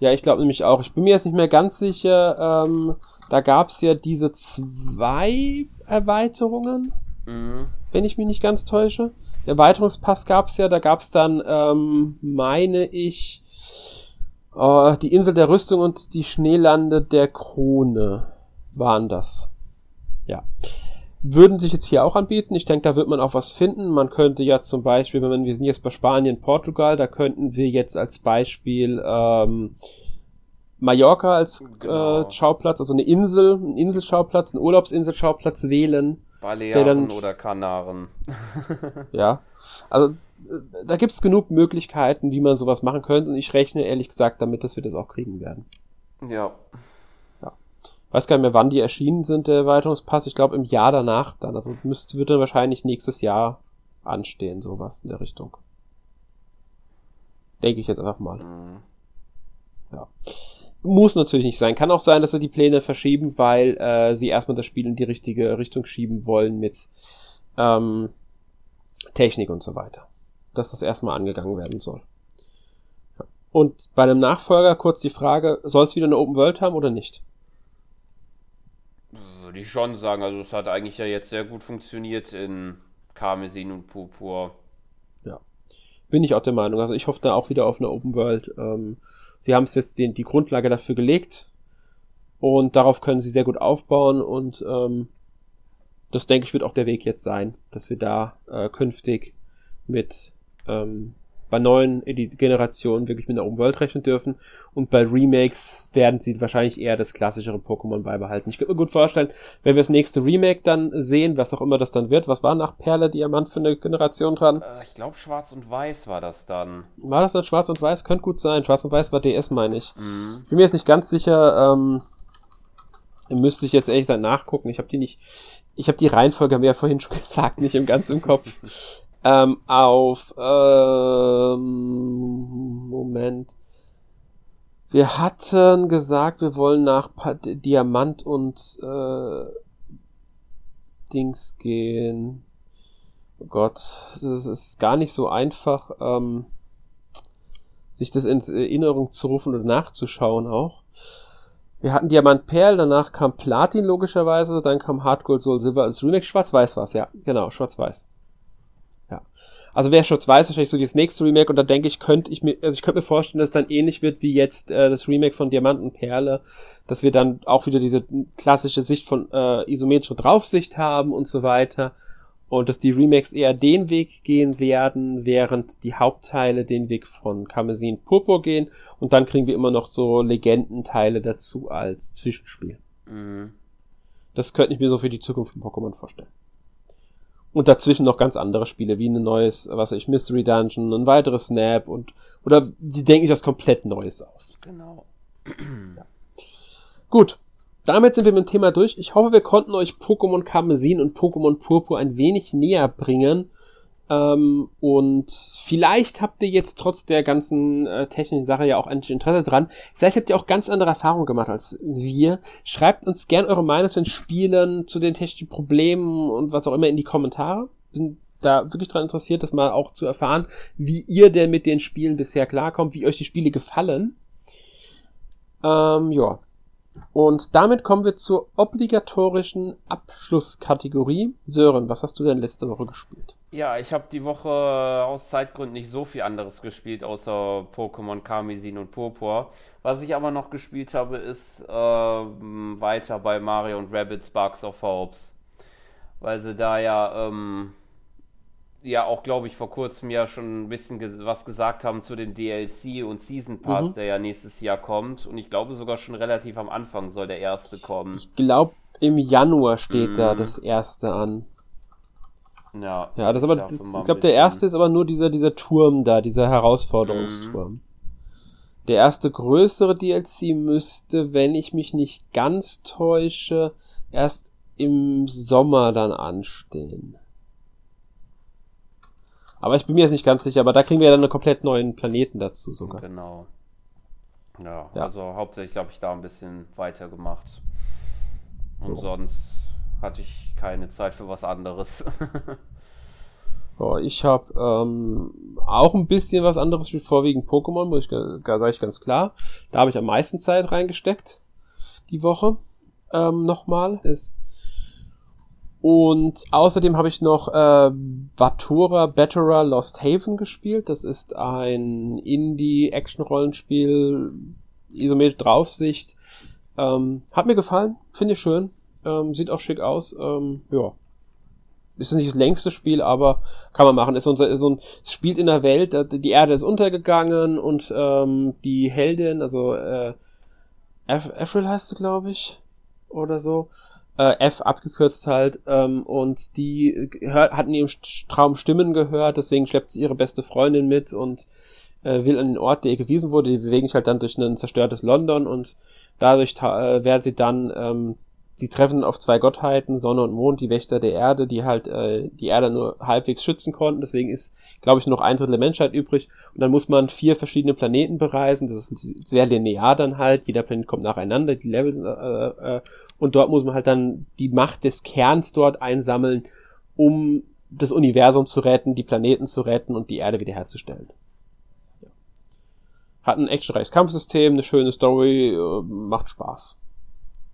Ja, ich glaube nämlich auch. Ich bin mir jetzt nicht mehr ganz sicher. Ähm, da gab es ja diese zwei Erweiterungen, mhm. wenn ich mich nicht ganz täusche. Der Erweiterungspass gab es ja. Da gab es dann, ähm, meine ich, äh, die Insel der Rüstung und die Schneelande der Krone waren das. Ja würden sich jetzt hier auch anbieten. Ich denke, da wird man auch was finden. Man könnte ja zum Beispiel, wenn man, wir sind jetzt bei Spanien, Portugal, da könnten wir jetzt als Beispiel ähm, Mallorca als genau. äh, Schauplatz, also eine Insel, ein Inselschauplatz, ein Urlaubsinselschauplatz wählen. Balearen oder Kanaren. ja, also äh, da gibt's genug Möglichkeiten, wie man sowas machen könnte und ich rechne ehrlich gesagt damit, dass wir das auch kriegen werden. Ja weiß gar nicht mehr, wann die erschienen sind, der Erweiterungspass. Ich glaube im Jahr danach dann. Also müsste, wird dann wahrscheinlich nächstes Jahr anstehen, sowas in der Richtung. Denke ich jetzt einfach mal. Mhm. Ja. Muss natürlich nicht sein. Kann auch sein, dass sie die Pläne verschieben, weil äh, sie erstmal das Spiel in die richtige Richtung schieben wollen mit ähm, Technik und so weiter. Dass das erstmal angegangen werden soll. Und bei einem Nachfolger kurz die Frage, soll es wieder eine Open World haben oder nicht? Würde ich schon sagen. Also es hat eigentlich ja jetzt sehr gut funktioniert in Karmesin und Purpur. Ja. Bin ich auch der Meinung. Also ich hoffe da auch wieder auf eine Open World. Ähm, sie haben es jetzt den, die Grundlage dafür gelegt und darauf können sie sehr gut aufbauen und ähm, das denke ich wird auch der Weg jetzt sein, dass wir da äh, künftig mit ähm, bei neuen Generationen wirklich mit einer Open World rechnen dürfen. Und bei Remakes werden sie wahrscheinlich eher das klassischere Pokémon beibehalten. Ich kann mir gut vorstellen, wenn wir das nächste Remake dann sehen, was auch immer das dann wird, was war nach Perle Diamant für eine Generation dran? Äh, ich glaube Schwarz und Weiß war das dann. War das dann Schwarz und Weiß? Könnte gut sein. Schwarz und Weiß war DS, meine ich. Mhm. Ich bin mir jetzt nicht ganz sicher, ähm, müsste ich jetzt ehrlich gesagt nachgucken. Ich habe die nicht, ich habe die Reihenfolge, wir ja vorhin schon gesagt, nicht im ganz im Kopf. ähm, auf ähm, Moment. Wir hatten gesagt, wir wollen nach Diamant und äh, Dings gehen. Oh Gott, das ist gar nicht so einfach, ähm, sich das in Erinnerung zu rufen oder nachzuschauen auch. Wir hatten Diamant Perl, danach kam Platin logischerweise, dann kam Hard Gold Soul Silver als Remake. Schwarz-Weiß war's, ja, genau, Schwarz-Weiß. Also wer schon weiß, wahrscheinlich so das nächste Remake und da denke ich, könnte ich mir, also ich könnte mir vorstellen, dass es dann ähnlich wird wie jetzt äh, das Remake von Diamant und Perle, dass wir dann auch wieder diese klassische Sicht von äh, isometrischer Draufsicht haben und so weiter und dass die Remakes eher den Weg gehen werden, während die Hauptteile den Weg von Karmesin Purpur gehen und dann kriegen wir immer noch so Legendenteile dazu als Zwischenspiel. Mhm. Das könnte ich mir so für die Zukunft von Pokémon vorstellen. Und dazwischen noch ganz andere Spiele, wie ein neues, was weiß ich, Mystery Dungeon, ein weiteres Snap und, oder die denken sich was komplett Neues aus. Genau. Ja. Gut. Damit sind wir mit dem Thema durch. Ich hoffe, wir konnten euch Pokémon Karmesin und Pokémon Purpur ein wenig näher bringen. Ähm, und vielleicht habt ihr jetzt trotz der ganzen äh, technischen Sache ja auch ein Interesse dran. Vielleicht habt ihr auch ganz andere Erfahrungen gemacht als wir. Schreibt uns gern eure Meinung zu den Spielen, zu den technischen Problemen und was auch immer in die Kommentare. Wir sind da wirklich dran interessiert, das mal auch zu erfahren, wie ihr denn mit den Spielen bisher klarkommt, wie euch die Spiele gefallen. Ähm, ja. Und damit kommen wir zur obligatorischen Abschlusskategorie. Sören, was hast du denn letzte Woche gespielt? Ja, ich habe die Woche aus Zeitgründen nicht so viel anderes gespielt, außer Pokémon Karmesin und Purpur. Was ich aber noch gespielt habe, ist äh, weiter bei Mario und Rabbit Sparks of Hopes. Weil sie da ja ähm, ja auch, glaube ich, vor kurzem ja schon ein bisschen ge was gesagt haben zu dem DLC und Season Pass, mhm. der ja nächstes Jahr kommt. Und ich glaube sogar schon relativ am Anfang soll der erste kommen. Ich glaube, im Januar steht mhm. da das erste an. Ja, ja das aber, das, ich glaube, der erste ist aber nur dieser, dieser Turm da, dieser Herausforderungsturm. Mhm. Der erste größere DLC müsste, wenn ich mich nicht ganz täusche, erst im Sommer dann anstehen. Aber ich bin mir jetzt nicht ganz sicher, aber da kriegen wir ja dann einen komplett neuen Planeten dazu sogar. Genau. Ja, ja. also hauptsächlich glaube ich da ein bisschen weitergemacht. Und so. sonst hatte ich keine Zeit für was anderes. oh, ich habe ähm, auch ein bisschen was anderes wie vorwiegend Pokémon, muss ich, sage ich ganz klar. Da habe ich am meisten Zeit reingesteckt die Woche. Ähm, nochmal. Ist und außerdem habe ich noch äh, Vatura Betterer Lost Haven gespielt. Das ist ein Indie-Action-Rollenspiel, isometrische Draufsicht. Ähm, hat mir gefallen, finde ich schön. Ähm, sieht auch schick aus. Ähm, ja. Ist nicht das längste Spiel, aber kann man machen. Ist so ein, so ein es spielt in der Welt, die Erde ist untergegangen und ähm, die Heldin, also äh, Avril heißt sie, glaube ich, oder so, äh, F abgekürzt halt, ähm, und die hört, hat in ihrem Traum Stimmen gehört, deswegen schleppt sie ihre beste Freundin mit und äh, will an den Ort, der ihr gewiesen wurde. Die bewegen sich halt dann durch ein zerstörtes London und dadurch äh, werden sie dann, ähm, sie treffen auf zwei Gottheiten, Sonne und Mond, die Wächter der Erde, die halt äh, die Erde nur halbwegs schützen konnten. Deswegen ist, glaube ich, noch ein Drittel der Menschheit übrig. Und dann muss man vier verschiedene Planeten bereisen. Das ist sehr linear dann halt. Jeder Planet kommt nacheinander, die Level äh, äh, und dort muss man halt dann die Macht des Kerns dort einsammeln, um das Universum zu retten, die Planeten zu retten und die Erde wiederherzustellen. Hat ein actionreiches Kampfsystem, eine schöne Story, äh, macht Spaß.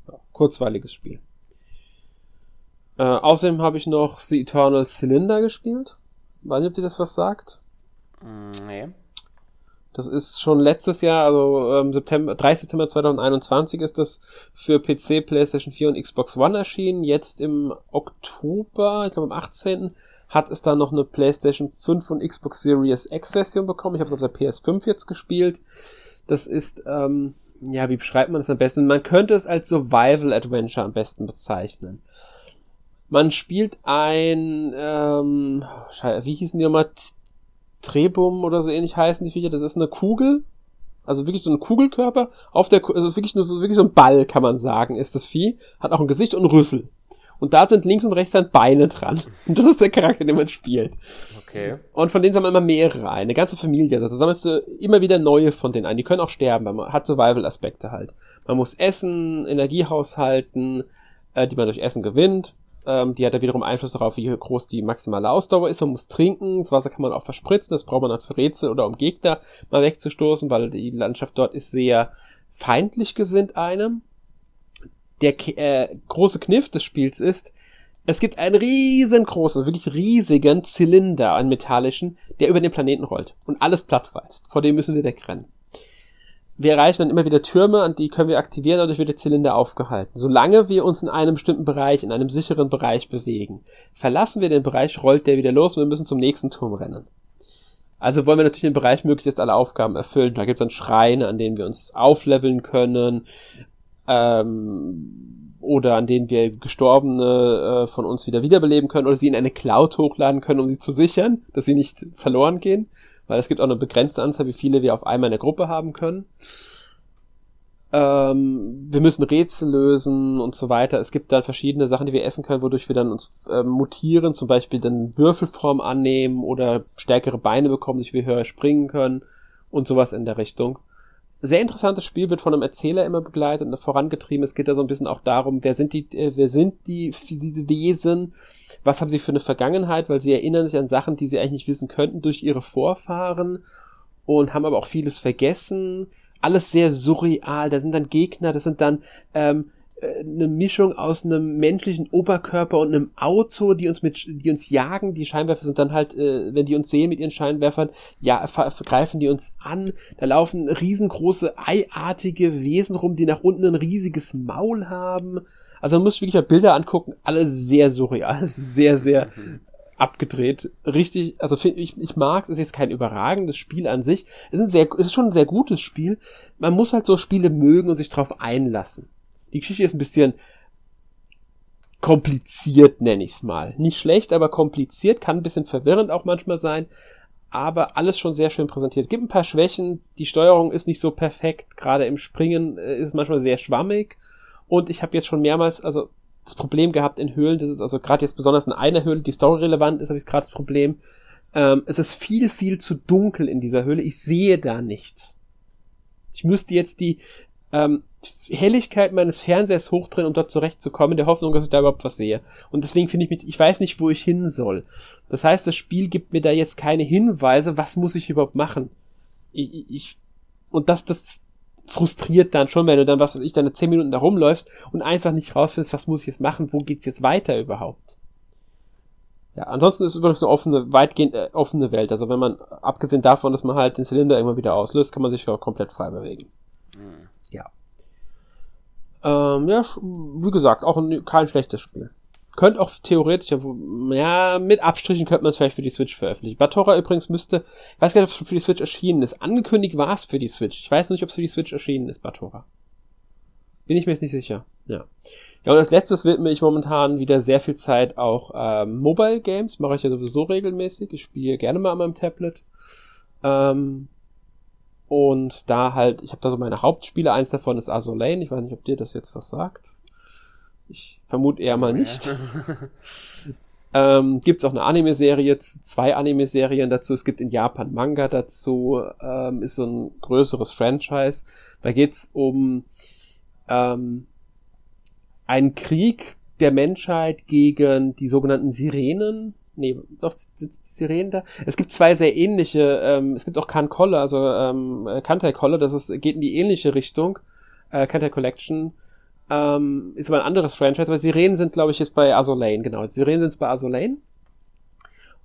Ja, kurzweiliges Spiel. Äh, außerdem habe ich noch The Eternal Cylinder gespielt. Weiß nicht, ob dir das was sagt? Mm, nee. Das ist schon letztes Jahr, also ähm, September, 3. September 2021 ist das für PC, PlayStation 4 und Xbox One erschienen. Jetzt im Oktober, ich glaube am 18. hat es dann noch eine PlayStation 5 und Xbox Series X Version bekommen. Ich habe es auf der PS5 jetzt gespielt. Das ist, ähm, ja, wie beschreibt man das am besten? Man könnte es als Survival Adventure am besten bezeichnen. Man spielt ein, ähm, wie hießen die nochmal? Trebum oder so ähnlich heißen die Viecher. Das ist eine Kugel, also wirklich so ein Kugelkörper auf der, also wirklich nur so, wirklich so ein Ball, kann man sagen, ist das Vieh. Hat auch ein Gesicht und Rüssel. Und da sind links und rechts dann Beine dran. Und das ist der Charakter, den man spielt. Okay. Und von denen sammeln immer mehrere ein. Eine ganze Familie. Also da sammelst du immer wieder neue von denen ein. Die können auch sterben, weil man hat Survival-Aspekte halt. Man muss essen, Energie haushalten, äh, die man durch Essen gewinnt. Ähm, die hat ja wiederum Einfluss darauf, wie groß die maximale Ausdauer ist. Man muss trinken. Das Wasser kann man auch verspritzen. Das braucht man dann für Rätsel oder um Gegner mal wegzustoßen, weil die Landschaft dort ist sehr feindlich gesinnt einem. Der äh, große Kniff des Spiels ist, es gibt einen riesengroßen, wirklich riesigen Zylinder, einen metallischen, der über den Planeten rollt und alles plattweißt. Vor dem müssen wir wegrennen wir erreichen dann immer wieder Türme, an die können wir aktivieren, dadurch wird der Zylinder aufgehalten. Solange wir uns in einem bestimmten Bereich, in einem sicheren Bereich bewegen. Verlassen wir den Bereich, rollt der wieder los und wir müssen zum nächsten Turm rennen. Also wollen wir natürlich den Bereich möglichst alle Aufgaben erfüllen. Da gibt es dann Schreine, an denen wir uns aufleveln können, ähm, oder an denen wir Gestorbene äh, von uns wieder wiederbeleben können oder sie in eine Cloud hochladen können, um sie zu sichern, dass sie nicht verloren gehen weil es gibt auch eine begrenzte Anzahl, wie viele wir auf einmal in der Gruppe haben können. Ähm, wir müssen Rätsel lösen und so weiter. Es gibt dann verschiedene Sachen, die wir essen können, wodurch wir dann uns äh, mutieren, zum Beispiel dann Würfelform annehmen oder stärkere Beine bekommen, durch wir höher springen können und sowas in der Richtung sehr interessantes Spiel, wird von einem Erzähler immer begleitet und vorangetrieben. Es geht da so ein bisschen auch darum, wer sind die, äh, wer sind die, diese Wesen, was haben sie für eine Vergangenheit, weil sie erinnern sich an Sachen, die sie eigentlich nicht wissen könnten durch ihre Vorfahren und haben aber auch vieles vergessen. alles sehr surreal. Da sind dann Gegner, das sind dann ähm, äh, eine Mischung aus einem menschlichen Oberkörper und einem Auto, die uns mit, die uns jagen. Die Scheinwerfer sind dann halt, äh, wenn die uns sehen mit ihren Scheinwerfern, ja, greifen die uns an. Da laufen riesengroße eiartige Wesen rum, die nach unten ein riesiges Maul haben. Also man muss wirklich mal Bilder angucken, alle sehr surreal, sehr, sehr mhm. abgedreht. Richtig, also ich, ich mag es, ist jetzt kein überragendes Spiel an sich. Es ist, ein sehr, es ist schon ein sehr gutes Spiel. Man muss halt so Spiele mögen und sich drauf einlassen. Die Geschichte ist ein bisschen kompliziert, nenne ich es mal. Nicht schlecht, aber kompliziert, kann ein bisschen verwirrend auch manchmal sein, aber alles schon sehr schön präsentiert. Gibt ein paar Schwächen, die Steuerung ist nicht so perfekt, gerade im Springen äh, ist es manchmal sehr schwammig und ich habe jetzt schon mehrmals, also das Problem gehabt in Höhlen, das ist also gerade jetzt besonders in einer Höhle, die Story relevant ist, habe ich gerade das Problem, ähm, es ist viel, viel zu dunkel in dieser Höhle, ich sehe da nichts. Ich müsste jetzt die, ähm, Helligkeit meines Fernsehers hochdrehen, um dort zurechtzukommen, in der Hoffnung, dass ich da überhaupt was sehe. Und deswegen finde ich mich, ich weiß nicht, wo ich hin soll. Das heißt, das Spiel gibt mir da jetzt keine Hinweise, was muss ich überhaupt machen. Ich, ich und das, das frustriert dann schon, wenn du dann, was weiß ich, dann zehn Minuten da rumläufst und einfach nicht rausfindest, was muss ich jetzt machen, wo geht's jetzt weiter überhaupt. Ja, ansonsten ist übrigens eine offene, weitgehend äh, offene Welt. Also wenn man, abgesehen davon, dass man halt den Zylinder immer wieder auslöst, kann man sich auch komplett frei bewegen. Ja. Ähm, ja, wie gesagt, auch ein, kein schlechtes Spiel. Könnte auch theoretisch, ja, mit Abstrichen könnte man es vielleicht für die Switch veröffentlichen. Batora übrigens müsste, ich weiß gar nicht, ob es für die Switch erschienen ist. Angekündigt war es für die Switch. Ich weiß nicht, ob es für die Switch erschienen ist, Batora. Bin ich mir jetzt nicht sicher. Ja. Ja, und als letztes widme ich momentan wieder sehr viel Zeit auch ähm, Mobile Games. Mache ich ja sowieso regelmäßig. Ich spiele gerne mal an meinem Tablet. Ähm, und da halt, ich habe da so meine Hauptspiele, eins davon ist Azulane, ich weiß nicht, ob dir das jetzt was sagt. Ich vermute eher mal nicht. ähm, gibt auch eine Anime-Serie, zwei Anime-Serien dazu. Es gibt in Japan Manga dazu. Ähm, ist so ein größeres Franchise. Da geht's um ähm, einen Krieg der Menschheit gegen die sogenannten Sirenen nee, doch sitzt die Sirene da. Es gibt zwei sehr ähnliche, ähm, es gibt auch Kan Kolle, also ähm, Kantai Kolle, das ist, geht in die ähnliche Richtung. Äh, Kantai Collection ähm, ist aber ein anderes Franchise, aber Sirenen sind, glaube ich, jetzt bei Azulane, genau. Sirenen sind bei Azulane.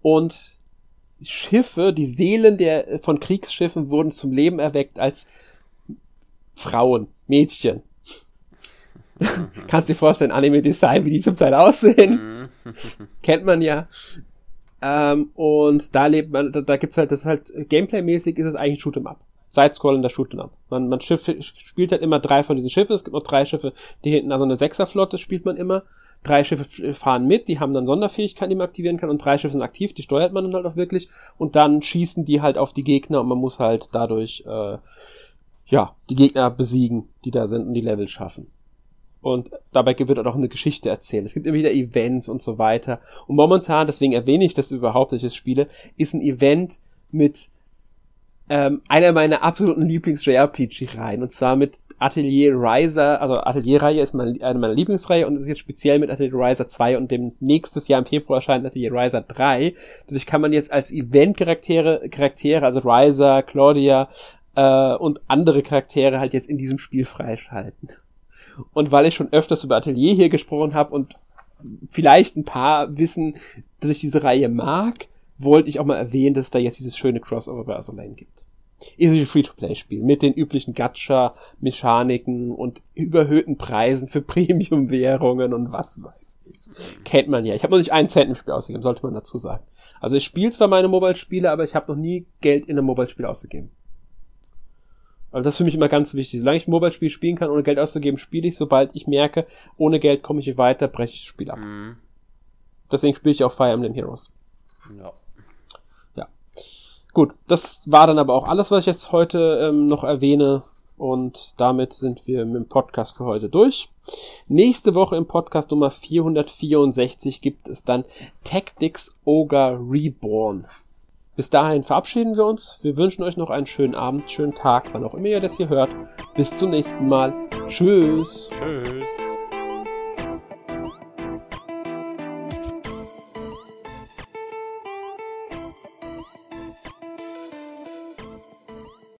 Und Schiffe, die Seelen der, von Kriegsschiffen wurden zum Leben erweckt als Frauen, Mädchen. Kannst dir vorstellen, Anime-Design, wie die zum Teil aussehen. Kennt man ja. Ähm, und da lebt man, da, da gibt's halt, das ist halt, Gameplay-mäßig ist es eigentlich Shoot'em Up. Sidescrollender Shoot'em Up. Man, man Schiff, spielt halt immer drei von diesen Schiffen. Es gibt noch drei Schiffe, die hinten, also eine Sechserflotte spielt man immer. Drei Schiffe fahren mit, die haben dann Sonderfähigkeiten, die man aktivieren kann. Und drei Schiffe sind aktiv, die steuert man dann halt auch wirklich. Und dann schießen die halt auf die Gegner und man muss halt dadurch, äh, ja, die Gegner besiegen, die da sind und die Level schaffen. Und dabei wird auch eine Geschichte erzählt. Es gibt immer wieder Events und so weiter. Und momentan, deswegen erwähne ich das überhaupt, dass ich das spiele, ist ein Event mit ähm, einer meiner absoluten Lieblings-JRPG-Reihen. Und zwar mit Atelier Riser, also Atelier-Reihe ist meine, eine meiner Lieblingsreihe und es ist jetzt speziell mit Atelier Riser 2 und dem nächstes Jahr im Februar erscheint Atelier Riser 3. Dadurch kann man jetzt als Event-Charaktere, Charaktere, also Riser, Claudia äh, und andere Charaktere halt jetzt in diesem Spiel freischalten. Und weil ich schon öfters über Atelier hier gesprochen habe und vielleicht ein paar wissen, dass ich diese Reihe mag, wollte ich auch mal erwähnen, dass es da jetzt dieses schöne Crossover bei Azulane gibt. Ist ein Free-to-Play-Spiel mit den üblichen Gacha-Mechaniken und überhöhten Preisen für Premium-Währungen und was weiß ich. Kennt man ja. Ich habe noch nicht einen Cent im Spiel ausgegeben, sollte man dazu sagen. Also ich spiele zwar meine Mobile-Spiele, aber ich habe noch nie Geld in einem Mobile-Spiel ausgegeben. Also das ist für mich immer ganz wichtig. Solange ich ein Mobile-Spiel spielen kann, ohne Geld auszugeben, spiele ich. Sobald ich merke, ohne Geld komme ich nicht weiter, breche ich das Spiel ab. Mhm. Deswegen spiele ich auch Fire Emblem Heroes. Ja. Ja. Gut, das war dann aber auch alles, was ich jetzt heute ähm, noch erwähne. Und damit sind wir mit dem Podcast für heute durch. Nächste Woche im Podcast Nummer 464 gibt es dann Tactics Ogre Reborn. Bis dahin verabschieden wir uns. Wir wünschen euch noch einen schönen Abend, schönen Tag, wann auch immer ihr das hier hört. Bis zum nächsten Mal. Tschüss. Tschüss.